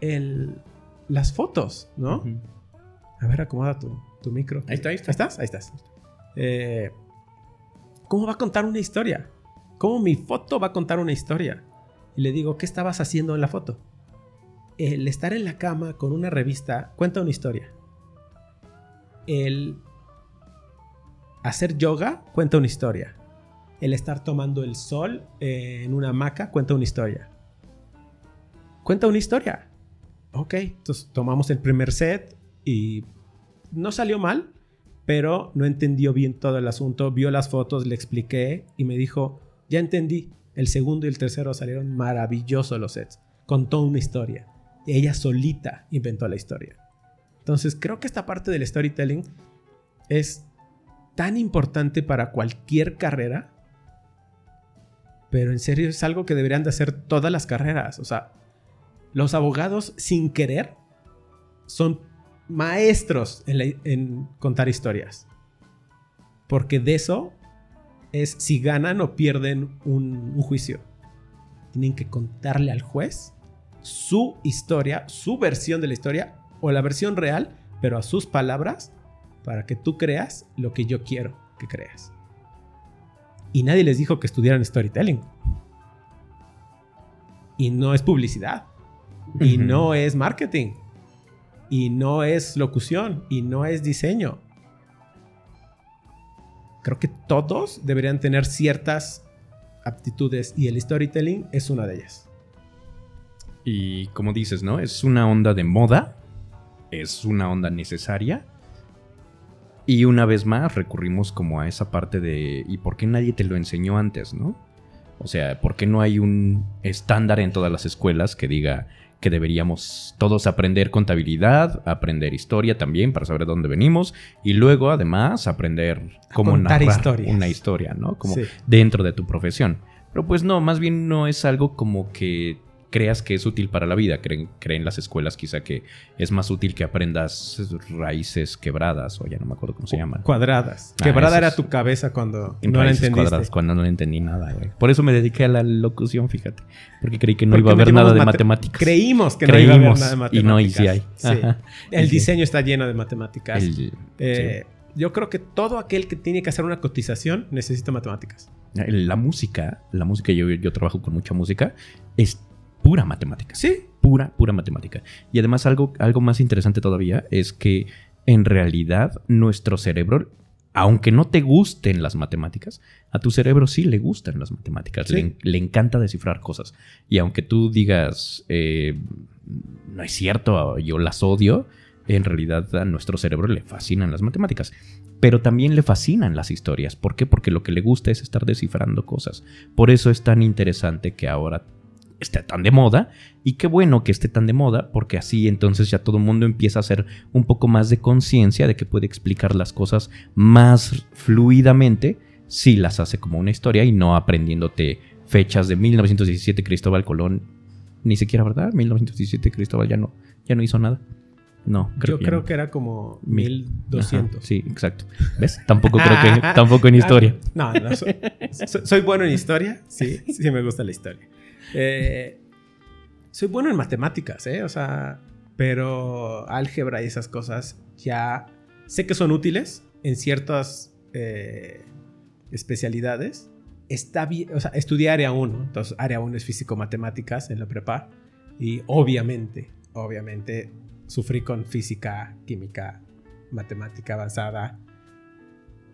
el, las fotos, no? A ver, acomoda tu, tu micro. Ahí está, ahí está. ¿Estás? Ahí estás. Eh, ¿Cómo va a contar una historia? ¿Cómo mi foto va a contar una historia? Y le digo, ¿qué estabas haciendo en la foto? El estar en la cama con una revista cuenta una historia. El hacer yoga cuenta una historia. El estar tomando el sol en una hamaca cuenta una historia. Cuenta una historia. Ok, entonces tomamos el primer set y no salió mal, pero no entendió bien todo el asunto. Vio las fotos, le expliqué y me dijo, ya entendí. El segundo y el tercero salieron maravillosos los sets. Contó una historia. Ella solita inventó la historia. Entonces creo que esta parte del storytelling es tan importante para cualquier carrera, pero en serio es algo que deberían de hacer todas las carreras. O sea, los abogados sin querer son maestros en, la- en contar historias. Porque de eso es si ganan o pierden un, un juicio. Tienen que contarle al juez su historia, su versión de la historia o la versión real, pero a sus palabras, para que tú creas lo que yo quiero que creas. Y nadie les dijo que estudiaran storytelling. Y no es publicidad. Y no es marketing. Y no es locución. Y no es diseño. Creo que todos deberían tener ciertas aptitudes y el storytelling es una de ellas. Y como dices, ¿no? Es una onda de moda. Es una onda necesaria. Y una vez más recurrimos como a esa parte de ¿y por qué nadie te lo enseñó antes, no? O sea, ¿por qué no hay un estándar en todas las escuelas que diga que deberíamos todos aprender contabilidad, aprender historia también para saber de dónde venimos y luego además aprender cómo narrar historias. una historia, ¿no? Como Sí. dentro de tu profesión. Pero pues no, más bien no es algo como que creas que es útil para la vida. Creen, creen las escuelas quizá que es más útil que aprendas raíces quebradas o ya no me acuerdo cómo se llaman. Cuadradas. Ah, Quebrada era tu cabeza cuando no la entendiste. cuadradas, cuando no entendí nada, güey. Por eso me dediqué a la locución, fíjate. Porque creí que no Porque iba a haber nada de mate- matemáticas. Creímos que no iba a haber nada de y matemáticas. no, y sí hay. Sí. El Y sí. diseño está lleno de matemáticas. El- Eh, Yo creo que todo aquel que tiene que hacer una cotización necesita matemáticas. La música, la música, yo, yo trabajo con mucha música, es pura matemática. Sí. Pura, pura matemática. Y además algo, algo más interesante todavía es que en realidad nuestro cerebro, aunque no te gusten las matemáticas, a tu cerebro sí le gustan las matemáticas. Sí. Le, le encanta descifrar cosas. Y aunque tú digas, eh, no es cierto, yo las odio, en realidad a nuestro cerebro le fascinan las matemáticas. Pero también le fascinan las historias. ¿Por qué? Porque lo que le gusta es estar descifrando cosas. Por eso es tan interesante que ahora esté tan de moda. Y qué bueno que esté tan de moda, porque así entonces ya todo el mundo empieza a hacer un poco más de conciencia de que puede explicar las cosas más fluidamente si las hace como una historia y no aprendiéndote fechas de 1917 Cristóbal Colón. Ni siquiera, ¿verdad? 1917 Cristóbal ya no, ya no hizo nada. No, creo Yo que creo no. que era como Mil- 1200. Ajá, sí, exacto. ¿Ves? Tampoco creo que, tampoco en historia. No, no, soy- soy bueno en historia. Sí, sí me gusta la historia. Eh, soy bueno en matemáticas, ¿eh? O sea, pero álgebra y esas cosas ya sé que son útiles en ciertas eh, especialidades. Está bien, o sea, estudié área 1, entonces área 1 es físico-matemáticas en la prepa y obviamente, obviamente sufrí con física, química, matemática avanzada.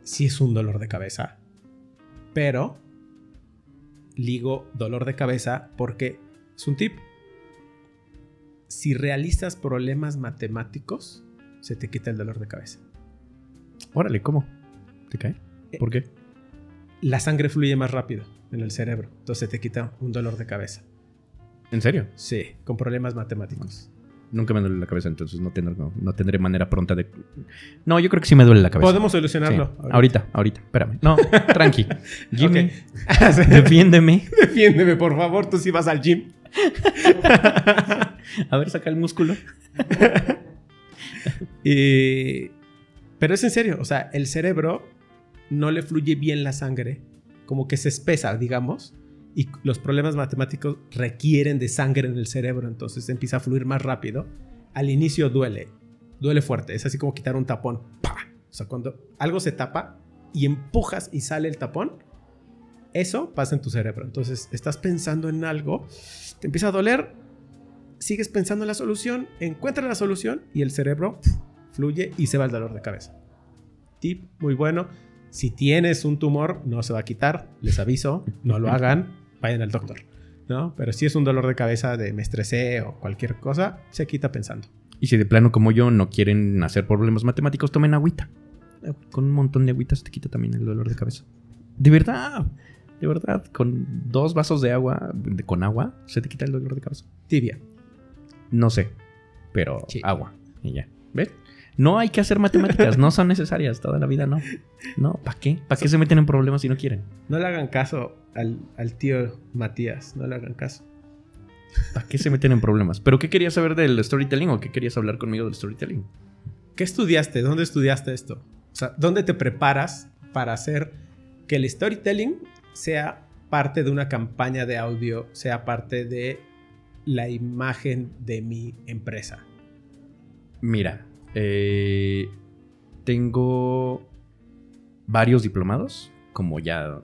Sí es un dolor de cabeza, pero ligo dolor de cabeza porque es un tip. Si realizas problemas matemáticos, se te quita el dolor de cabeza. Órale, ¿cómo? ¿Te cae? ¿Por qué? La sangre fluye más rápido en el cerebro, entonces te quita un dolor de cabeza. ¿En serio? Sí, con problemas matemáticos. Nunca me duele la cabeza, entonces no tendré, no, no tendré manera pronta de... No, yo creo que sí me duele la cabeza. Podemos solucionarlo. Sí. Ahorita, ahorita, espérame. No, tranqui. Jimmy, defiéndeme. Defiéndeme, por favor, tú sí vas al gym. A ver, saca el músculo. Y- Pero es en serio, o sea, el cerebro no le fluye bien la sangre, como que se espesa, digamos, y los problemas matemáticos requieren de sangre en el cerebro, entonces empieza a fluir más rápido. Al inicio duele, duele fuerte, es así como quitar un tapón. ¡pa! O sea, cuando algo se tapa y empujas y sale el tapón, eso pasa en tu cerebro. Entonces, estás pensando en algo, te empieza a doler, sigues pensando en la solución, encuentras la solución y el cerebro fluye y se va el dolor de cabeza. Tip muy bueno. Si tienes un tumor, no se va a quitar, les aviso, no lo hagan, vayan al doctor. ¿no? Pero si es un dolor de cabeza de me estresé o cualquier cosa, se quita pensando. Y si de plano como yo no quieren hacer problemas matemáticos, tomen agüita. Con un montón de agüita se te quita también el dolor de cabeza. De verdad, de verdad. Con dos vasos de agua, de- con agua, se te quita el dolor de cabeza. Tibia. No sé, pero Sí. agua. Y ya. ¿Ves? No hay que hacer matemáticas, no son necesarias. Toda la vida no. No, ¿para qué? ¿Para qué se meten en problemas si no quieren? No le hagan caso al, al tío Matías, no le hagan caso. ¿Para qué se meten en problemas? ¿Pero qué querías saber del storytelling o qué querías hablar conmigo del storytelling? ¿Qué estudiaste? ¿Dónde estudiaste esto? O sea, ¿dónde te preparas para hacer que el storytelling sea parte de una campaña de audio, sea parte de la imagen de mi empresa? Mira, eh, tengo varios diplomados, como ya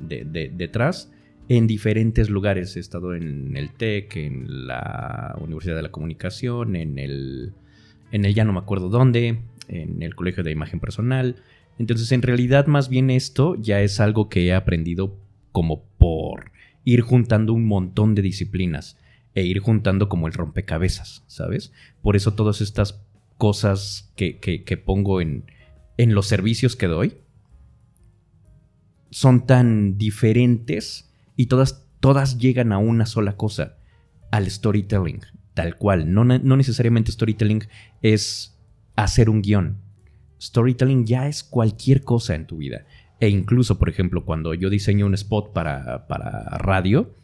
de- de- detrás, en diferentes lugares. He estado en el TEC, en la Universidad de la Comunicación, en el, en el ya no me acuerdo dónde, en el Colegio de Imagen Personal. Entonces, en realidad, más bien esto ya es algo que he aprendido como por ir juntando un montón de disciplinas e ir juntando como el rompecabezas, ¿sabes? Por eso todas estas cosas que, que- pongo en, en los servicios que doy son tan diferentes y todas, todas llegan a una sola cosa, al storytelling, tal cual. No, no necesariamente storytelling es hacer un guion. Storytelling ya es cualquier cosa en tu vida. E incluso, por ejemplo, cuando yo diseño un spot para, para radio,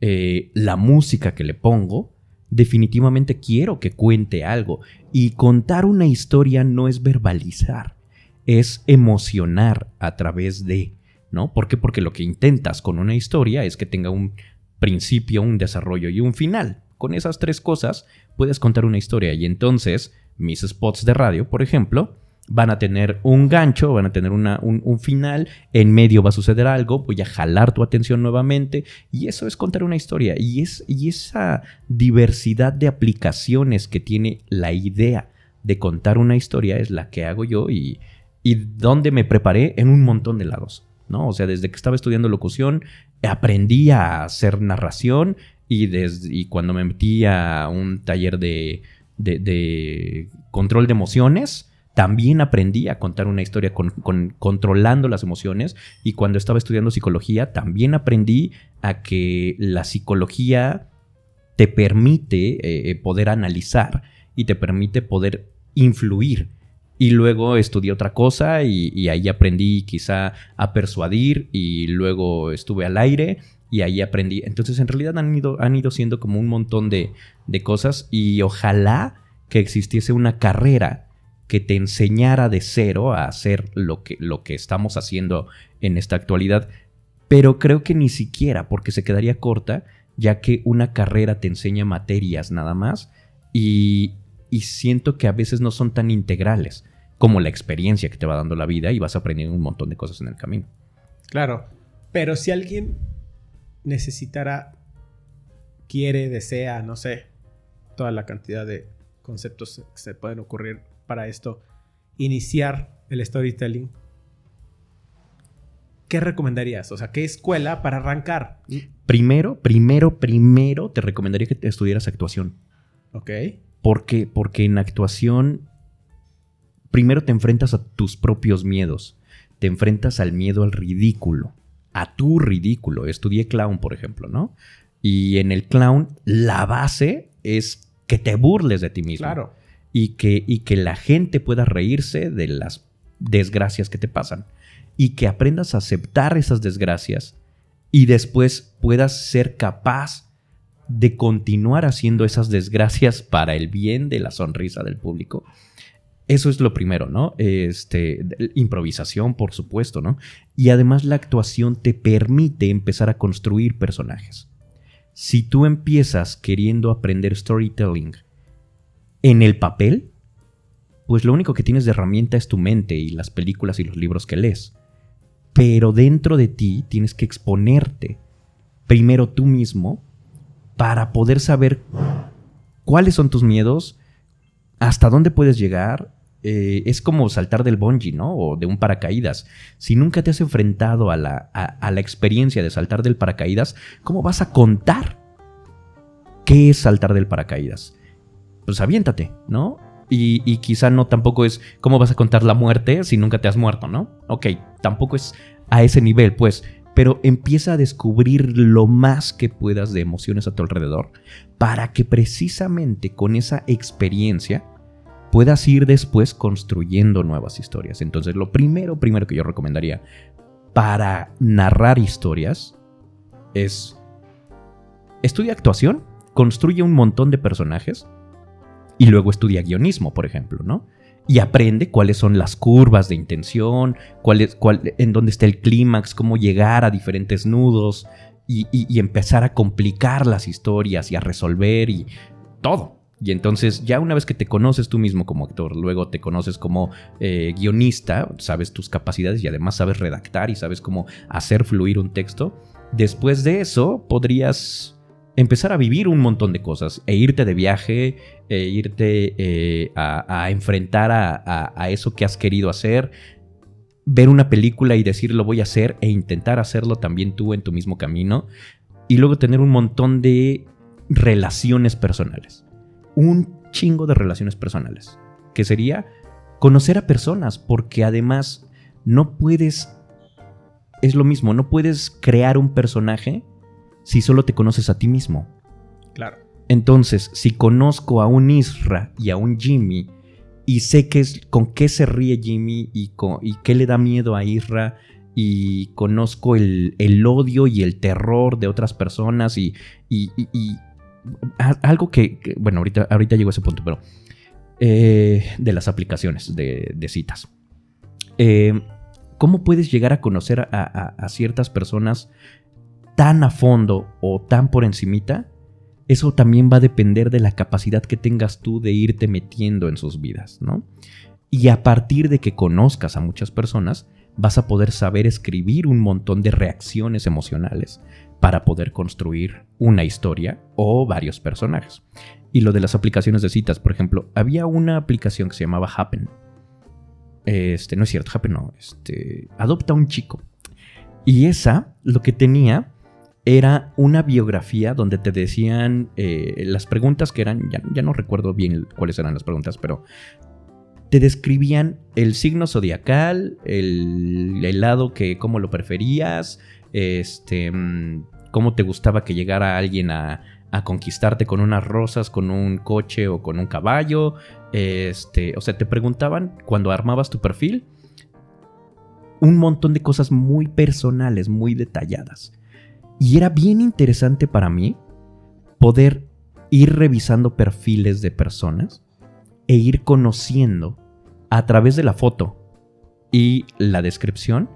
eh, la música que le pongo, definitivamente quiero que cuente algo. Y contar una historia no es verbalizar, es emocionar a través de, ¿no? ¿Por qué? Porque lo que intentas con una historia es que tenga un principio, un desarrollo y un final. Con esas tres cosas puedes contar una historia y entonces mis spots de radio, por ejemplo, van a tener un gancho, van a tener un, final, en medio va a suceder algo, voy a jalar tu atención nuevamente y eso es contar una historia y, es, y esa diversidad de aplicaciones que tiene la idea de contar una historia es la que hago yo y, y donde me preparé en un montón de lados. ¿no? O sea, desde que estaba estudiando locución, aprendí a hacer narración y, y cuando me metí a un taller de, de control de emociones, también aprendí a contar una historia con, controlando las emociones y cuando estaba estudiando psicología también aprendí a que la psicología te permite eh, eh, poder analizar y te permite poder influir. Y luego estudié otra cosa y, ahí aprendí quizá a persuadir y luego estuve al aire y ahí aprendí. Entonces en realidad han ido, han ido siendo como un montón de, de cosas y ojalá que existiese una carrera que te enseñara de cero a hacer lo que, lo que estamos haciendo en esta actualidad. Pero creo que ni siquiera, porque se quedaría corta, ya que una carrera te enseña materias nada más y, y siento que a veces no son tan integrales como la experiencia que te va dando la vida y vas aprendiendo un montón de cosas en el camino. Claro, pero si alguien necesitara, quiere, desea, no sé, toda la cantidad de conceptos que se pueden ocurrir para esto, iniciar el storytelling, ¿qué recomendarías? O sea, ¿qué escuela para arrancar? Primero, primero, primero te recomendaría que te estudiaras actuación. Ok. Porque, porque en actuación, primero te enfrentas a tus propios miedos. Te enfrentas al miedo al ridículo. A tu ridículo. Estudié clown, por ejemplo, ¿no? Y en el clown, la base es que te burles de ti mismo. Claro y que, y que la gente pueda reírse de las desgracias que te pasan y que aprendas a aceptar esas desgracias y después puedas ser capaz de continuar haciendo esas desgracias para el bien de la sonrisa del público. Eso es lo primero, ¿no? Este, improvisación, por supuesto, ¿no? Y además la actuación te permite empezar a construir personajes. Si tú empiezas queriendo aprender storytelling en el papel, pues lo único que tienes de herramienta es tu mente y las películas y los libros que lees. Pero dentro de ti tienes que exponerte primero tú mismo para poder saber cuáles son tus miedos, hasta dónde puedes llegar. Eh, es como saltar del bungee, ¿no? O de un paracaídas. Si nunca te has enfrentado a la, a la experiencia de saltar del paracaídas, ¿cómo vas a contar qué es saltar del paracaídas? Pues aviéntate, ¿no? Y, quizá no tampoco es cómo vas a contar la muerte si nunca te has muerto, ¿no? Ok, tampoco es a ese nivel, pues, pero empieza a descubrir lo más que puedas de emociones a tu alrededor para que precisamente con esa experiencia puedas ir después construyendo nuevas historias. Entonces, lo primero, primero que yo recomendaría para narrar historias es estudia actuación, construye un montón de personajes y luego estudia guionismo, por ejemplo, ¿no? Y aprende cuáles son las curvas de intención, cuál es, cuál, en dónde está el clímax, cómo llegar a diferentes nudos y, empezar a complicar las historias y a resolver y todo. Y entonces ya una vez que te conoces tú mismo como actor, luego te conoces como eh, guionista, sabes tus capacidades y además sabes redactar y sabes cómo hacer fluir un texto, después de eso podrías empezar a vivir un montón de cosas e irte de viaje, e irte eh, a, enfrentar a, eso que has querido hacer, ver una película y decir lo voy a hacer e intentar hacerlo también tú en tu mismo camino y luego tener un montón de relaciones personales. Un chingo de relaciones personales. Que sería conocer a personas porque además no puedes... Es lo mismo, no puedes crear un personaje si solo te conoces a ti mismo? Claro. Entonces, si conozco a un Isra y a un Jimmy y sé es, con qué se ríe Jimmy y, y qué le da miedo a Isra y conozco el, odio y el terror de otras personas y, y, algo que, bueno, ahorita, ahorita llego a ese punto, pero eh, de las aplicaciones de, citas. Eh, ¿Cómo puedes llegar a conocer a, a, ciertas personas tan a fondo o tan por encimita? Eso también va a depender de la capacidad que tengas tú de irte metiendo en sus vidas, ¿no? Y a partir de que conozcas a muchas personas, vas a poder saber escribir un montón de reacciones emocionales para poder construir una historia o varios personajes. Y lo de las aplicaciones de citas, por ejemplo, había una aplicación que se llamaba Happen. Este, no es cierto, Happen no, este, adopta un chico. Y esa lo que tenía era una biografía donde te decían eh, las preguntas que eran, ya, ya, no recuerdo bien cuáles eran las preguntas, pero te describían el signo zodiacal, el helado que cómo lo preferías, este, mm, cómo te gustaba que llegara alguien a, conquistarte con unas rosas, con un coche o con un caballo. Este, o sea, te preguntaban cuando armabas tu perfil un montón de cosas muy personales, muy detalladas. Y era bien interesante para mí poder ir revisando perfiles de personas e ir conociendo a través de la foto y la descripción,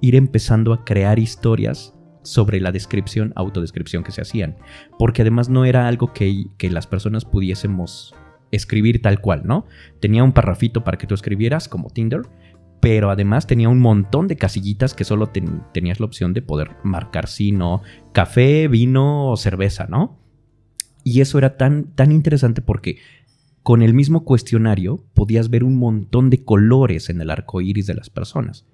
ir empezando a crear historias sobre la descripción, autodescripción que se hacían. Porque además no era algo que, las personas pudiésemos escribir tal cual, ¿no? Tenía un parrafito para que tú escribieras como Tinder, pero además tenía un montón de casillitas que solo tenías la opción de poder marcar sí, no, café, vino o cerveza, ¿no? Y eso era tan, tan interesante porque con el mismo cuestionario podías ver un montón de colores en el arco iris de las personas.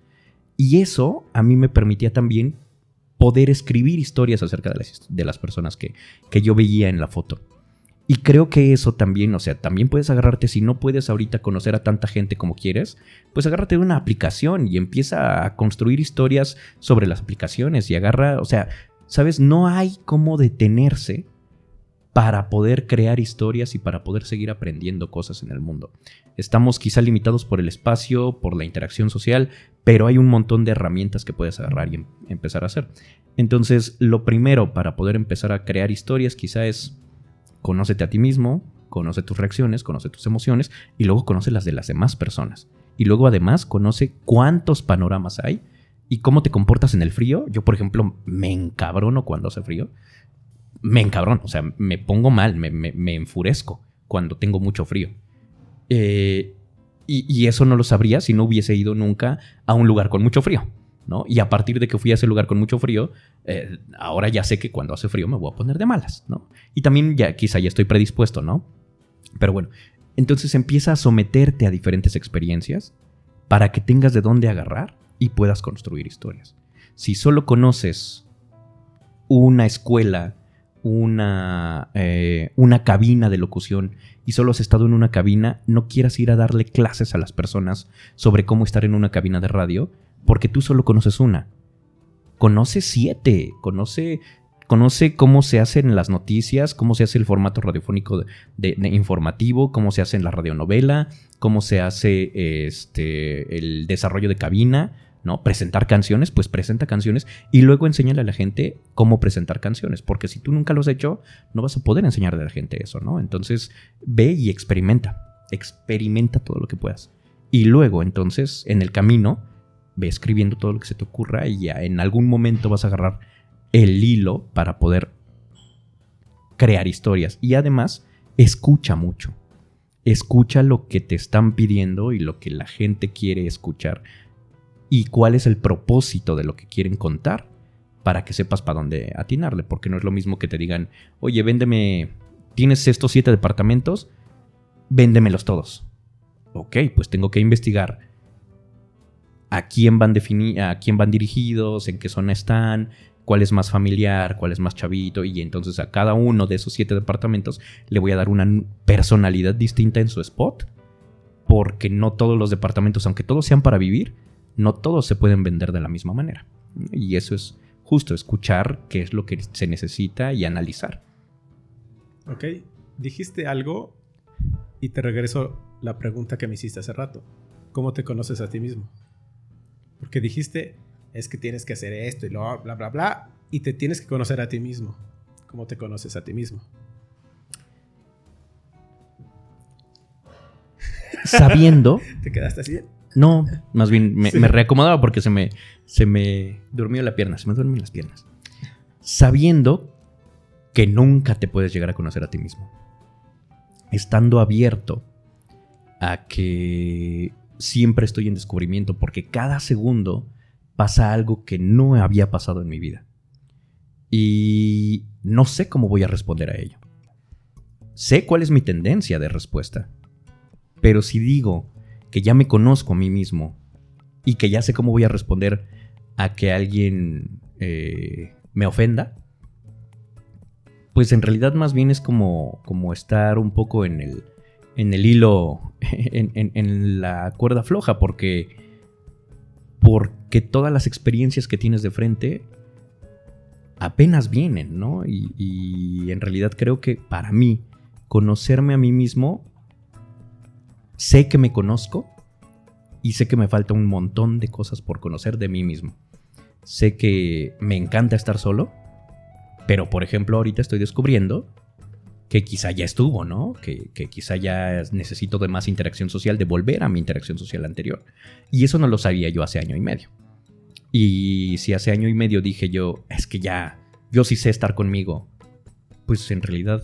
Y eso a mí me permitía también poder escribir historias acerca de las, de las personas que, que yo veía en la foto. Y creo que eso también, o sea, también puedes agarrarte, si no puedes ahorita conocer a tanta gente como quieres, pues agárrate de una aplicación y empieza a construir historias sobre las aplicaciones y agarra, o sea, sabes, no hay cómo detenerse para poder crear historias y para poder seguir aprendiendo cosas en el mundo. Estamos quizá limitados por el espacio, por la interacción social, pero hay un montón de herramientas que puedes agarrar y em-, empezar a hacer. Entonces, lo primero para poder empezar a crear historias quizá es conócete a ti mismo, conoce tus reacciones, conoce tus emociones y luego conoce las de las demás personas. Y luego además conoce cuántos panoramas hay y cómo te comportas en el frío. Yo, por ejemplo, me encabrono cuando hace frío me encabrón, o sea, me pongo mal, me, enfurezco cuando tengo mucho frío. Eh, y, eso no lo sabría si no hubiese ido nunca a un lugar con mucho frío, ¿no? Y a partir de que fui a ese lugar con mucho frío, eh, ahora ya sé que cuando hace frío me voy a poner de malas, ¿no? Y también ya quizá ya estoy predispuesto, ¿no? Pero bueno, entonces empieza a someterte a diferentes experiencias para que tengas de dónde agarrar y puedas construir historias. Si solo conoces una escuela una, eh, una cabina de locución y solo has estado en una cabina, no quieras ir a darle clases a las personas sobre cómo estar en una cabina de radio, porque tú solo conoces una. Conoce siete, conoce, conoce cómo se hacen las noticias, cómo se hace el formato radiofónico informativo, cómo se hace en la radionovela, cómo se hace este, el desarrollo de cabina ¿no? Presentar canciones, pues presenta canciones y luego enséñale a la gente cómo presentar canciones, porque si tú nunca lo has hecho, no vas a poder enseñarle a la gente eso, ¿no? Entonces, ve y experimenta, experimenta todo lo que puedas. Y luego, entonces, en el camino, ve escribiendo todo lo que se te ocurra y ya en algún momento vas a agarrar el hilo para poder crear historias. Y además, escucha mucho. Escucha lo que te están pidiendo y lo que la gente quiere escuchar y cuál es el propósito de lo que quieren contar para que sepas para dónde atinarle, porque no es lo mismo que te digan, oye, véndeme, tienes estos siete departamentos, véndemelos todos. Ok, pues tengo que investigar a quién van a quién van dirigidos, en qué zona están, cuál es más familiar, cuál es más chavito, y entonces a cada uno de esos siete departamentos le voy a dar una personalidad distinta en su spot, porque no todos los departamentos, aunque todos sean para vivir, no todos se pueden vender de la misma manera. Y eso es justo, escuchar qué es lo que se necesita y analizar. Ok, dijiste algo y te regreso la pregunta que me hiciste hace rato. ¿Cómo te conoces a ti mismo? Porque dijiste, es que tienes que hacer esto y lo bla, bla, bla. Y te tienes que conocer a ti mismo. ¿Cómo te conoces a ti mismo? Sabiendo. ¿Te quedaste así? No, más bien me, me reacomodaba porque se me, se me durmió la pierna, se me duermen las piernas. Sabiendo que nunca te puedes llegar a conocer a ti mismo. Estando abierto a que siempre estoy en descubrimiento porque cada segundo pasa algo que no había pasado en mi vida. Y no sé cómo voy a responder a ello. Sé cuál es mi tendencia de respuesta. Pero si digo que ya me conozco a mí mismo y que ya sé cómo voy a responder a que alguien eh, me ofenda, pues en realidad más bien es como, como estar un poco en el, en el hilo, en, la cuerda floja, porque, porque todas las experiencias que tienes de frente apenas vienen, ¿no? Y, y en realidad creo que para mí, conocerme a mí mismo, sé que me conozco y sé que me falta un montón de cosas por conocer de mí mismo. Sé que me encanta estar solo, pero por ejemplo ahorita estoy descubriendo que quizá ya estuvo, ¿no? Que, quizá ya necesito de más interacción social, de volver a mi interacción social anterior. Y eso no lo sabía yo hace año y medio. Y si hace año y medio dije yo, es que ya, yo sí sé estar conmigo, pues en realidad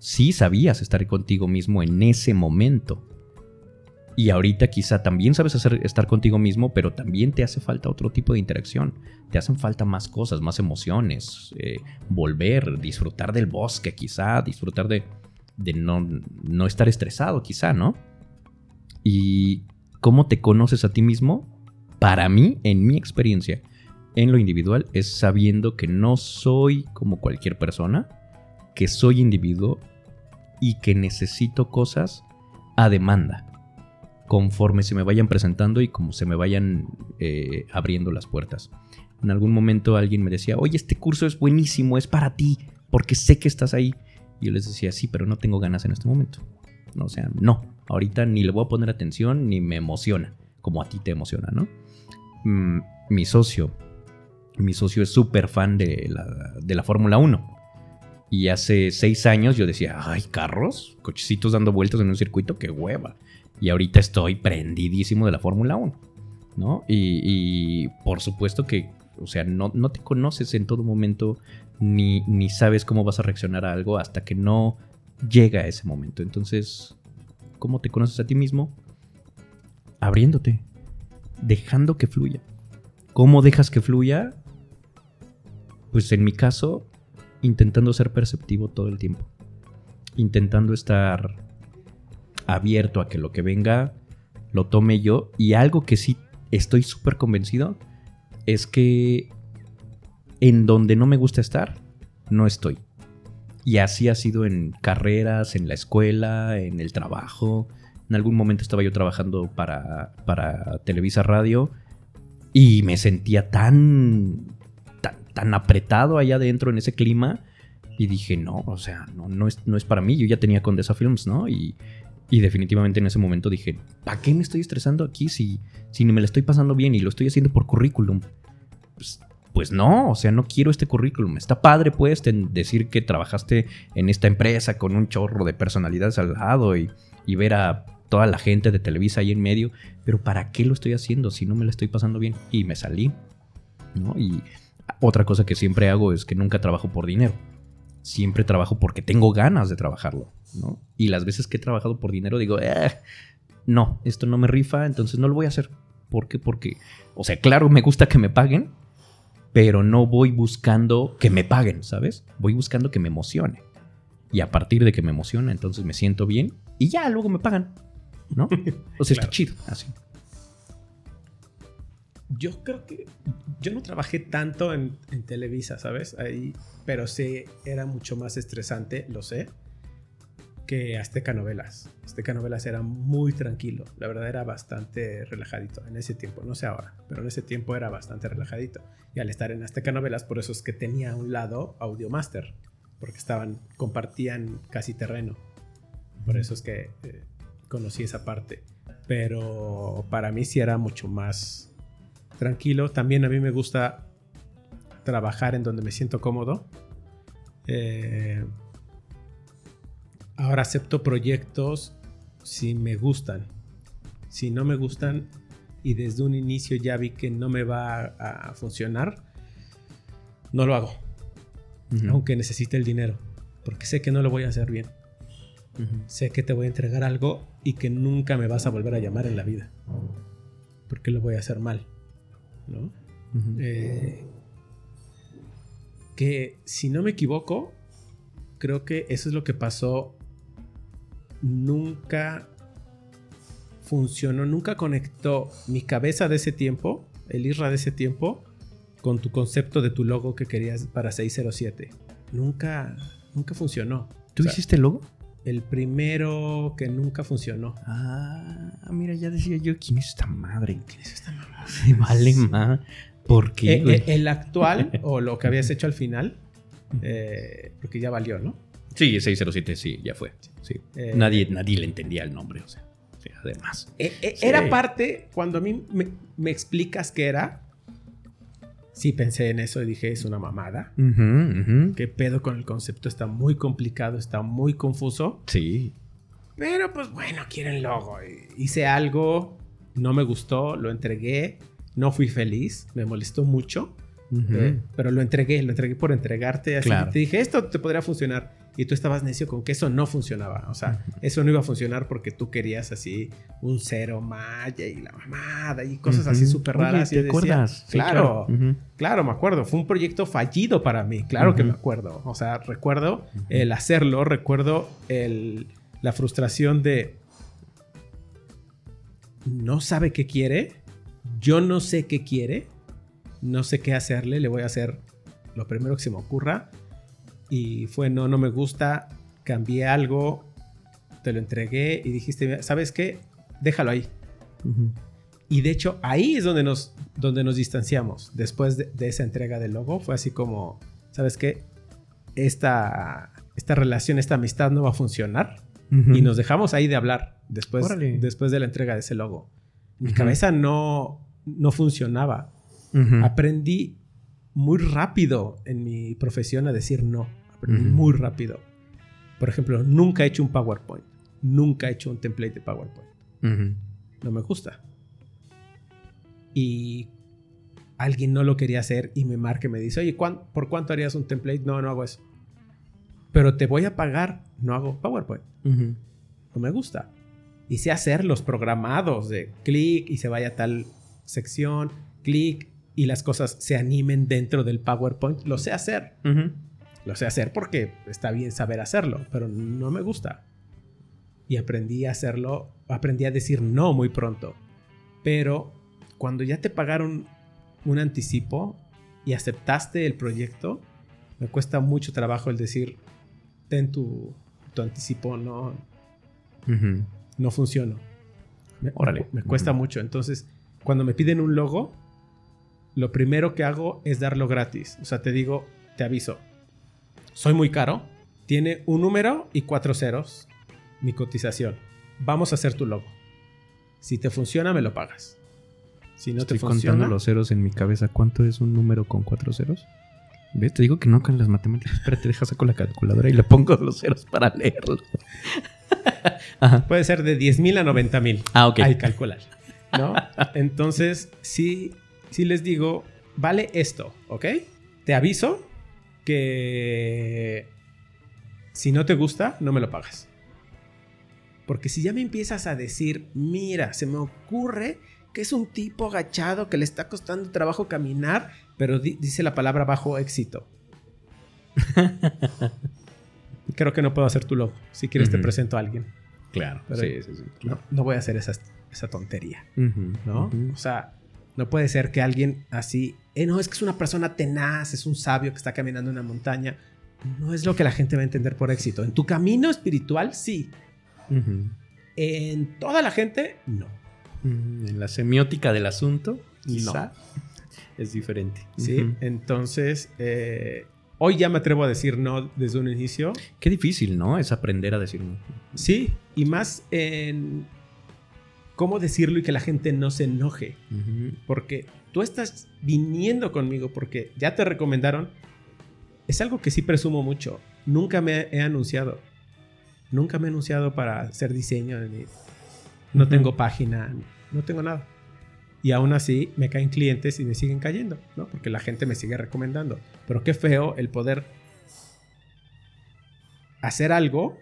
sí sabías estar contigo mismo en ese momento. Y ahorita quizá también sabes hacer, estar contigo mismo, pero también te hace falta otro tipo de interacción. Te hacen falta más cosas, más emociones, eh, volver, disfrutar del bosque quizá, disfrutar de, no, no estar estresado quizá, ¿no? Y cómo te conoces a ti mismo, para mí, en mi experiencia, en lo individual, es sabiendo que no soy como cualquier persona, que soy individuo y que necesito cosas a demanda conforme se me vayan presentando y como se me vayan eh, abriendo las puertas. En algún momento alguien me decía, oye, este curso es buenísimo, es para ti, porque sé que estás ahí. Y yo les decía, sí, pero no tengo ganas en este momento. O sea, no, ahorita ni le voy a poner atención ni me emociona, como a ti te emociona, ¿no? Mm, mi socio, mi socio es súper fan de la, de la Fórmula 1. Y hace seis años yo decía, ay, carros, cochecitos dando vueltas en un circuito, qué hueva. Y ahorita estoy prendidísimo de la Fórmula 1, ¿no? Y, por supuesto que, o sea, no, no, te conoces en todo momento ni, ni sabes cómo vas a reaccionar a algo hasta que no llega ese momento. Entonces, ¿cómo te conoces a ti mismo? Abriéndote, dejando que fluya. ¿Cómo dejas que fluya? Pues en mi caso, intentando ser perceptivo todo el tiempo. Intentando estar abierto a que lo que venga lo tome yo. Y algo que sí estoy súper convencido es que en donde no me gusta estar, no estoy. Y así ha sido en carreras, en la escuela, en el trabajo. En algún momento estaba yo trabajando para, para Televisa Radio y me sentía tan, tan, tan apretado allá adentro en ese clima. Y dije, no, o sea, no, no, es, no es para mí. Yo ya tenía Condesa Films, ¿no? Y, y definitivamente en ese momento dije, ¿para qué me estoy estresando aquí si, si me la estoy pasando bien y lo estoy haciendo por currículum? Pues, pues no, o sea, no quiero este currículum. Está padre, pues, decir que trabajaste en esta empresa con un chorro de personalidades al lado y, y ver a toda la gente de Televisa ahí en medio, pero ¿para qué lo estoy haciendo si no me la estoy pasando bien? Y me salí, ¿no? Y otra cosa que siempre hago es que nunca trabajo por dinero siempre trabajo porque tengo ganas de trabajarlo, ¿no? Y las veces que he trabajado por dinero digo, eh, no, esto no me rifa, entonces no lo voy a hacer. ¿Por qué? Porque, o sea, claro, me gusta que me paguen, pero no voy buscando que me paguen, ¿sabes? Voy buscando que me emocione. Y a partir de que me emociona, entonces me siento bien y ya luego me pagan, ¿no? O sea, está chido, así. Yo creo que yo no trabajé tanto en, en Televisa, ¿sabes? Ahí pero sí era mucho más estresante, lo sé, que Azteca Novelas. Azteca Novelas era muy tranquilo, la verdad era bastante relajadito en ese tiempo, no sé ahora, pero en ese tiempo era bastante relajadito. Y al estar en Azteca Novelas, por eso es que tenía un lado Audiomaster, porque estaban, compartían casi terreno. Por eso es que eh, conocí esa parte. Pero para mí sí era mucho más tranquilo. También a mí me gusta trabajar en donde me siento cómodo. Eh, ahora acepto proyectos si me gustan. Si no me gustan y desde un inicio ya vi que no me va a funcionar, no lo hago. Aunque necesite el dinero. Porque sé que no lo voy a hacer bien. Sé que te voy a entregar algo y que nunca me vas a volver a llamar en la vida. Porque lo voy a hacer mal. ¿No? Eh, que si no me equivoco, creo que eso es lo que pasó. Nunca funcionó, nunca conectó mi cabeza de ese tiempo, el IRRA de ese tiempo, con tu concepto de tu logo que querías para 607. Nunca, nunca funcionó. ¿Tú hiciste el logo? El primero que nunca funcionó. Ah, mira, ya decía yo, ¿quién es esta madre? ¿Quién es esta mamá? Se vale más. ¿Por qué? Eh, eh, el actual, o lo que habías hecho al final, eh, porque ya valió, ¿no? Sí, 607 sí, ya fue. Sí. Nadie, nadie le entendía el nombre, o sea, además. Era parte, cuando a mí me, me explicas qué era, sí pensé en eso y dije, es una mamada. ¿Qué pedo con el concepto? Está muy complicado, está muy confuso. Sí. Pero pues bueno, quieren logo. Hice algo, no me gustó, lo entregué, no fui feliz, me molestó mucho. Eh, pero lo entregué, lo entregué por entregarte. Así te dije, esto te podría funcionar y tú estabas necio con que eso no funcionaba. O sea, eso no iba a funcionar porque tú querías así un cero maya y la mamada y cosas así súper raras. ¿Te acuerdas? claro, claro, me acuerdo. Fue un proyecto fallido para mí, claro que me acuerdo. O sea, recuerdo el hacerlo, recuerdo el, la frustración de no sabe qué quiere, yo no sé qué quiere, no sé qué hacerle, le voy a hacer lo primero que se me ocurra y fue no, no me gusta, cambié algo, te lo entregué y dijiste, ¿sabes qué? Déjalo ahí. Y de hecho ahí es donde nos, donde nos distanciamos. Después de, esa entrega del logo fue así como, ¿sabes qué? Esta, esta relación, esta amistad no va a funcionar. Y nos dejamos ahí de hablar después, después de la entrega de ese logo. Mi cabeza no, no funcionaba. Aprendí muy rápido en mi profesión a decir no. Aprendí muy rápido. Por ejemplo, nunca he hecho un PowerPoint. Nunca he hecho un template de PowerPoint. No me gusta. Y alguien no lo quería hacer y me marca y me dice, oye, ¿por cuánto harías un template? No, no hago eso. Pero te voy a pagar, no hago PowerPoint. No me gusta. Y sé hacer los programados de clic y se vaya a tal sección, clic y las cosas se animen dentro del PowerPoint, lo sé hacer. Lo sé hacer porque está bien saber hacerlo, pero no me gusta. Y aprendí a hacerlo, aprendí a decir no muy pronto. Pero cuando ya te pagaron un anticipo y aceptaste el proyecto, me cuesta mucho trabajo el decir, ten tu, tu anticipo, no, no funciona. Me, me cuesta mucho. Entonces, cuando me piden un logo, lo primero que hago es darlo gratis. O sea, te digo, te aviso, soy muy caro, tiene un número y cuatro ceros mi cotización. Vamos a hacer tu logo. Si te funciona, me lo pagas. Si no Estoy te funciona. contando los ceros en mi cabeza. ¿Cuánto es un número con cuatro ceros? ¿Ves? Te digo que no con las matemáticas. Espérate, deja saco la calculadora y le pongo los ceros para leerlo. Puede ser de 10 mil a 90 mil. Ah, ok. Hay calcular. ¿No? Entonces, sí, si les digo, vale esto, ¿ok? Te aviso que si no te gusta, no me lo pagas. Porque si ya me empiezas a decir, mira, se me ocurre que es un tipo agachado que le está costando trabajo caminar, pero dice la palabra bajo éxito. Creo que no puedo hacer tu logo. Si quieres, te presento a alguien. Claro. sí, sí, sí. No, voy a hacer esa, esa tontería. ¿No? O sea, no puede ser que alguien así, eh, no, es que es una persona tenaz, es un sabio que está caminando en una montaña. No es lo que la gente va a entender por éxito. En tu camino espiritual, sí. En toda la gente, no. En la semiótica del asunto, quizá es diferente. Sí, entonces, eh, hoy ya me atrevo a decir no desde un inicio. Qué difícil, ¿no? Es aprender a decir no. Sí, y más en cómo decirlo y que la gente no se enoje. Ujú. Porque tú estás viniendo conmigo porque ya te recomendaron. Es algo que sí presumo mucho. Nunca me he anunciado. Nunca me he anunciado para hacer diseño. ni- no Ujú. tengo página. No tengo nada. Y aún así me caen clientes y me siguen cayendo, ¿no? Porque la gente me sigue recomendando. Pero qué feo el poder hacer algo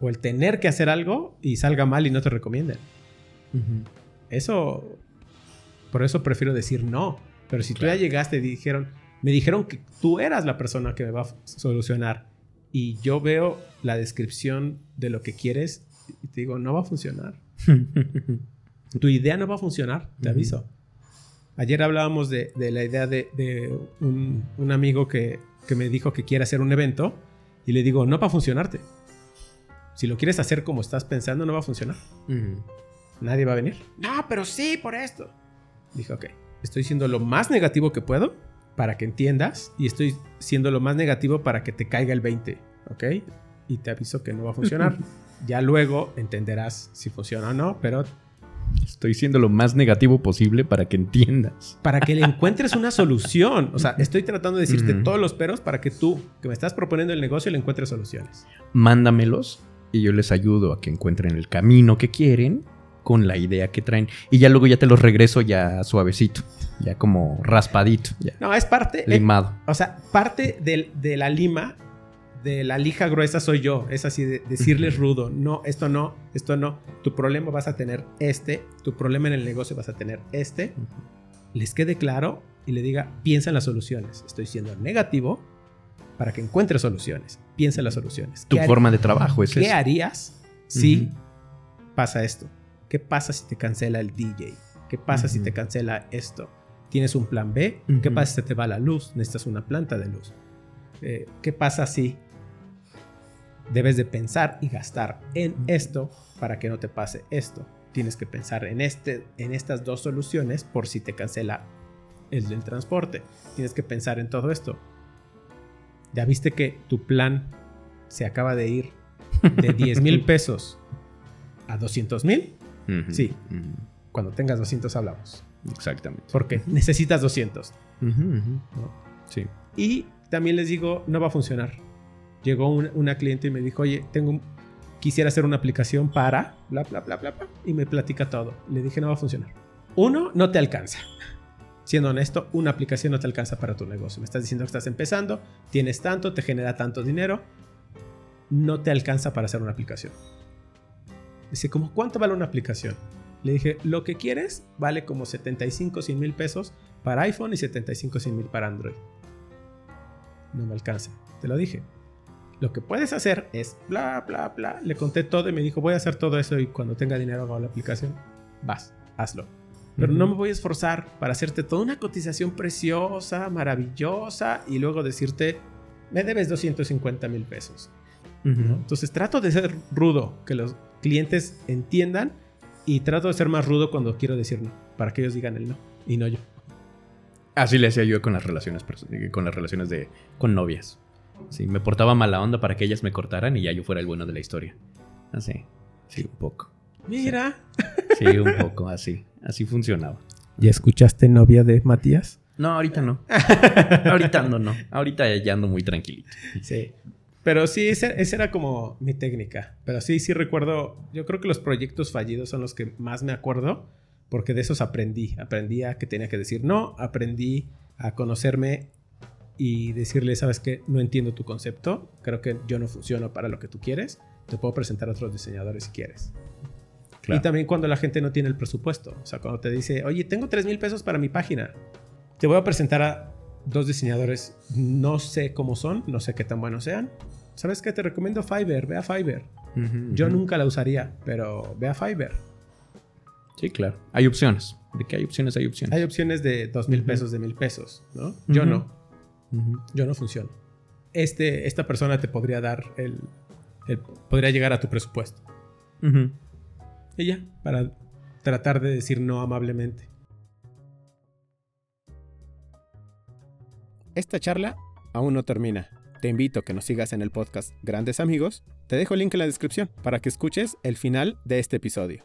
o el tener que hacer algo y salga mal y no te recomienden. Eso, por eso prefiero decir no. Pero si tú ya llegaste y dijeron, me dijeron que tú eras la persona que me va a solucionar y yo veo la descripción de lo que quieres y te digo, no va a funcionar. Tu idea no va a funcionar, te aviso. Ayer hablábamos de, de la idea de, de un, un amigo que, que me dijo que quiere hacer un evento y le digo, no va a funcionarte. Si lo quieres hacer como estás pensando, no va a funcionar. Ujú. Nadie va a venir. No, pero sí, por esto. Dije, ok, estoy siendo lo más negativo que puedo para que entiendas y estoy siendo lo más negativo para que te caiga el 20, ¿ok? Y te aviso que no va a funcionar. ya luego entenderás si funciona o no, pero Estoy siendo lo más negativo posible para que entiendas. para que le encuentres una solución. O sea, estoy tratando de decirte Ujú. todos los peros para que tú, que me estás proponiendo el negocio, le encuentres soluciones. Mándamelos y yo les ayudo a que encuentren el camino que quieren con la idea que traen. Y ya luego ya te los regreso ya suavecito, ya como raspadito, ya No, es parte... eh, limado. O sea, parte del- de la lima, de la lija gruesa soy yo. Es así de decirles rudo, no, esto no, esto no. Tu problema vas a tener este, tu problema en el negocio vas a tener este. Les quede claro y le diga, piensa en las soluciones. Estoy siendo negativo para que encuentres soluciones. Piensa en las soluciones. Tu ¿Qué har- forma de trabajo es ¿Qué eso. harías si pasa esto? ¿Qué pasa si te cancela el DJ? ¿Qué pasa si te cancela esto? ¿Tienes un plan B? ¿Qué pasa si te va la luz? Necesitas una planta de luz. Eh, ¿Qué pasa si debes de pensar y gastar en esto para que no te pase esto? Tienes que pensar en, este, en estas dos soluciones por si te cancela el del transporte. Tienes que pensar en todo esto. ¿Ya viste que tu plan se acaba de ir de 10 mil pesos a 200 mil? Ujú. Sí. Ujú. Cuando tengas 200 hablamos. Exactamente. Porque necesitas 200. Ujú, ujú. ¿no? Sí. Y también les digo, no va a funcionar. Llegó una, una cliente y me dijo, oye, tengo un- quisiera hacer una aplicación para, bla, bla, bla, bla, bla, y me platica todo. Le dije, no va a funcionar. Uno, no te alcanza. Siendo honesto, una aplicación no te alcanza para tu negocio. Me estás diciendo que estás empezando, tienes tanto, te genera tanto dinero, no te alcanza para hacer una aplicación. Dice, ¿cómo cuánto vale una aplicación? Le dije, lo que quieres vale como 75, 100 mil pesos para iPhone y 75, 100 mil para Android. No me alcanza. Te lo dije. Lo que puedes hacer es bla, bla, bla. Le conté todo y me dijo, voy a hacer todo eso y cuando tenga dinero hago la aplicación. Vas, hazlo. Pero no me voy a esforzar para hacerte toda una cotización preciosa, maravillosa y luego decirte, me debes 250 mil pesos. Entonces trato de ser rudo, que los clientes entiendan y trato de ser más rudo cuando quiero decir no, para que ellos digan el no y no yo. Así le hacía yo con las relaciones, eh, con las relaciones de con novias. Sí, me portaba mala onda para que ellas me cortaran y ya yo fuera el bueno de la historia. Así. Sí, un poco. Mira. Sí, un poco así. Así funcionaba. ¿Ya escuchaste novia de Matías? No, ahorita no. ahorita no, no. Ahorita ya ando muy tranquilito. Sí. Pero sí, esa, esa era como mi técnica. Pero sí, sí recuerdo. Yo creo que los proyectos fallidos son los que más me acuerdo. Porque de esos aprendí. Aprendí a que tenía que decir no. Aprendí a conocerme y decirle, sabes que no entiendo tu concepto. Creo que yo no funciono para lo que tú quieres. Te puedo presentar a otros diseñadores si quieres. Claro. Y también cuando la gente no tiene el presupuesto. O sea, cuando te dice, oye, tengo 3 mil pesos para mi página. Te voy a presentar a dos diseñadores. No sé cómo son, no sé qué tan buenos sean. ¿Sabes qué? Te recomiendo Fiverr. Ve a Fiverr. Yo nunca la usaría, pero ve a Fiverr. Sí, claro. Hay opciones. ¿De qué hay opciones? Hay opciones. Hay opciones de 2 mil pesos, de mil pesos, ¿no? Yo no. Yo no funciono. Este, esta persona te podría dar el, el- Podría llegar a tu presupuesto. Y ya, para tratar de decir no amablemente. Esta charla aún no termina. Te invito a que nos sigas en el podcast Grandes Amigos. Te dejo el link en la descripción para que escuches el final de este episodio.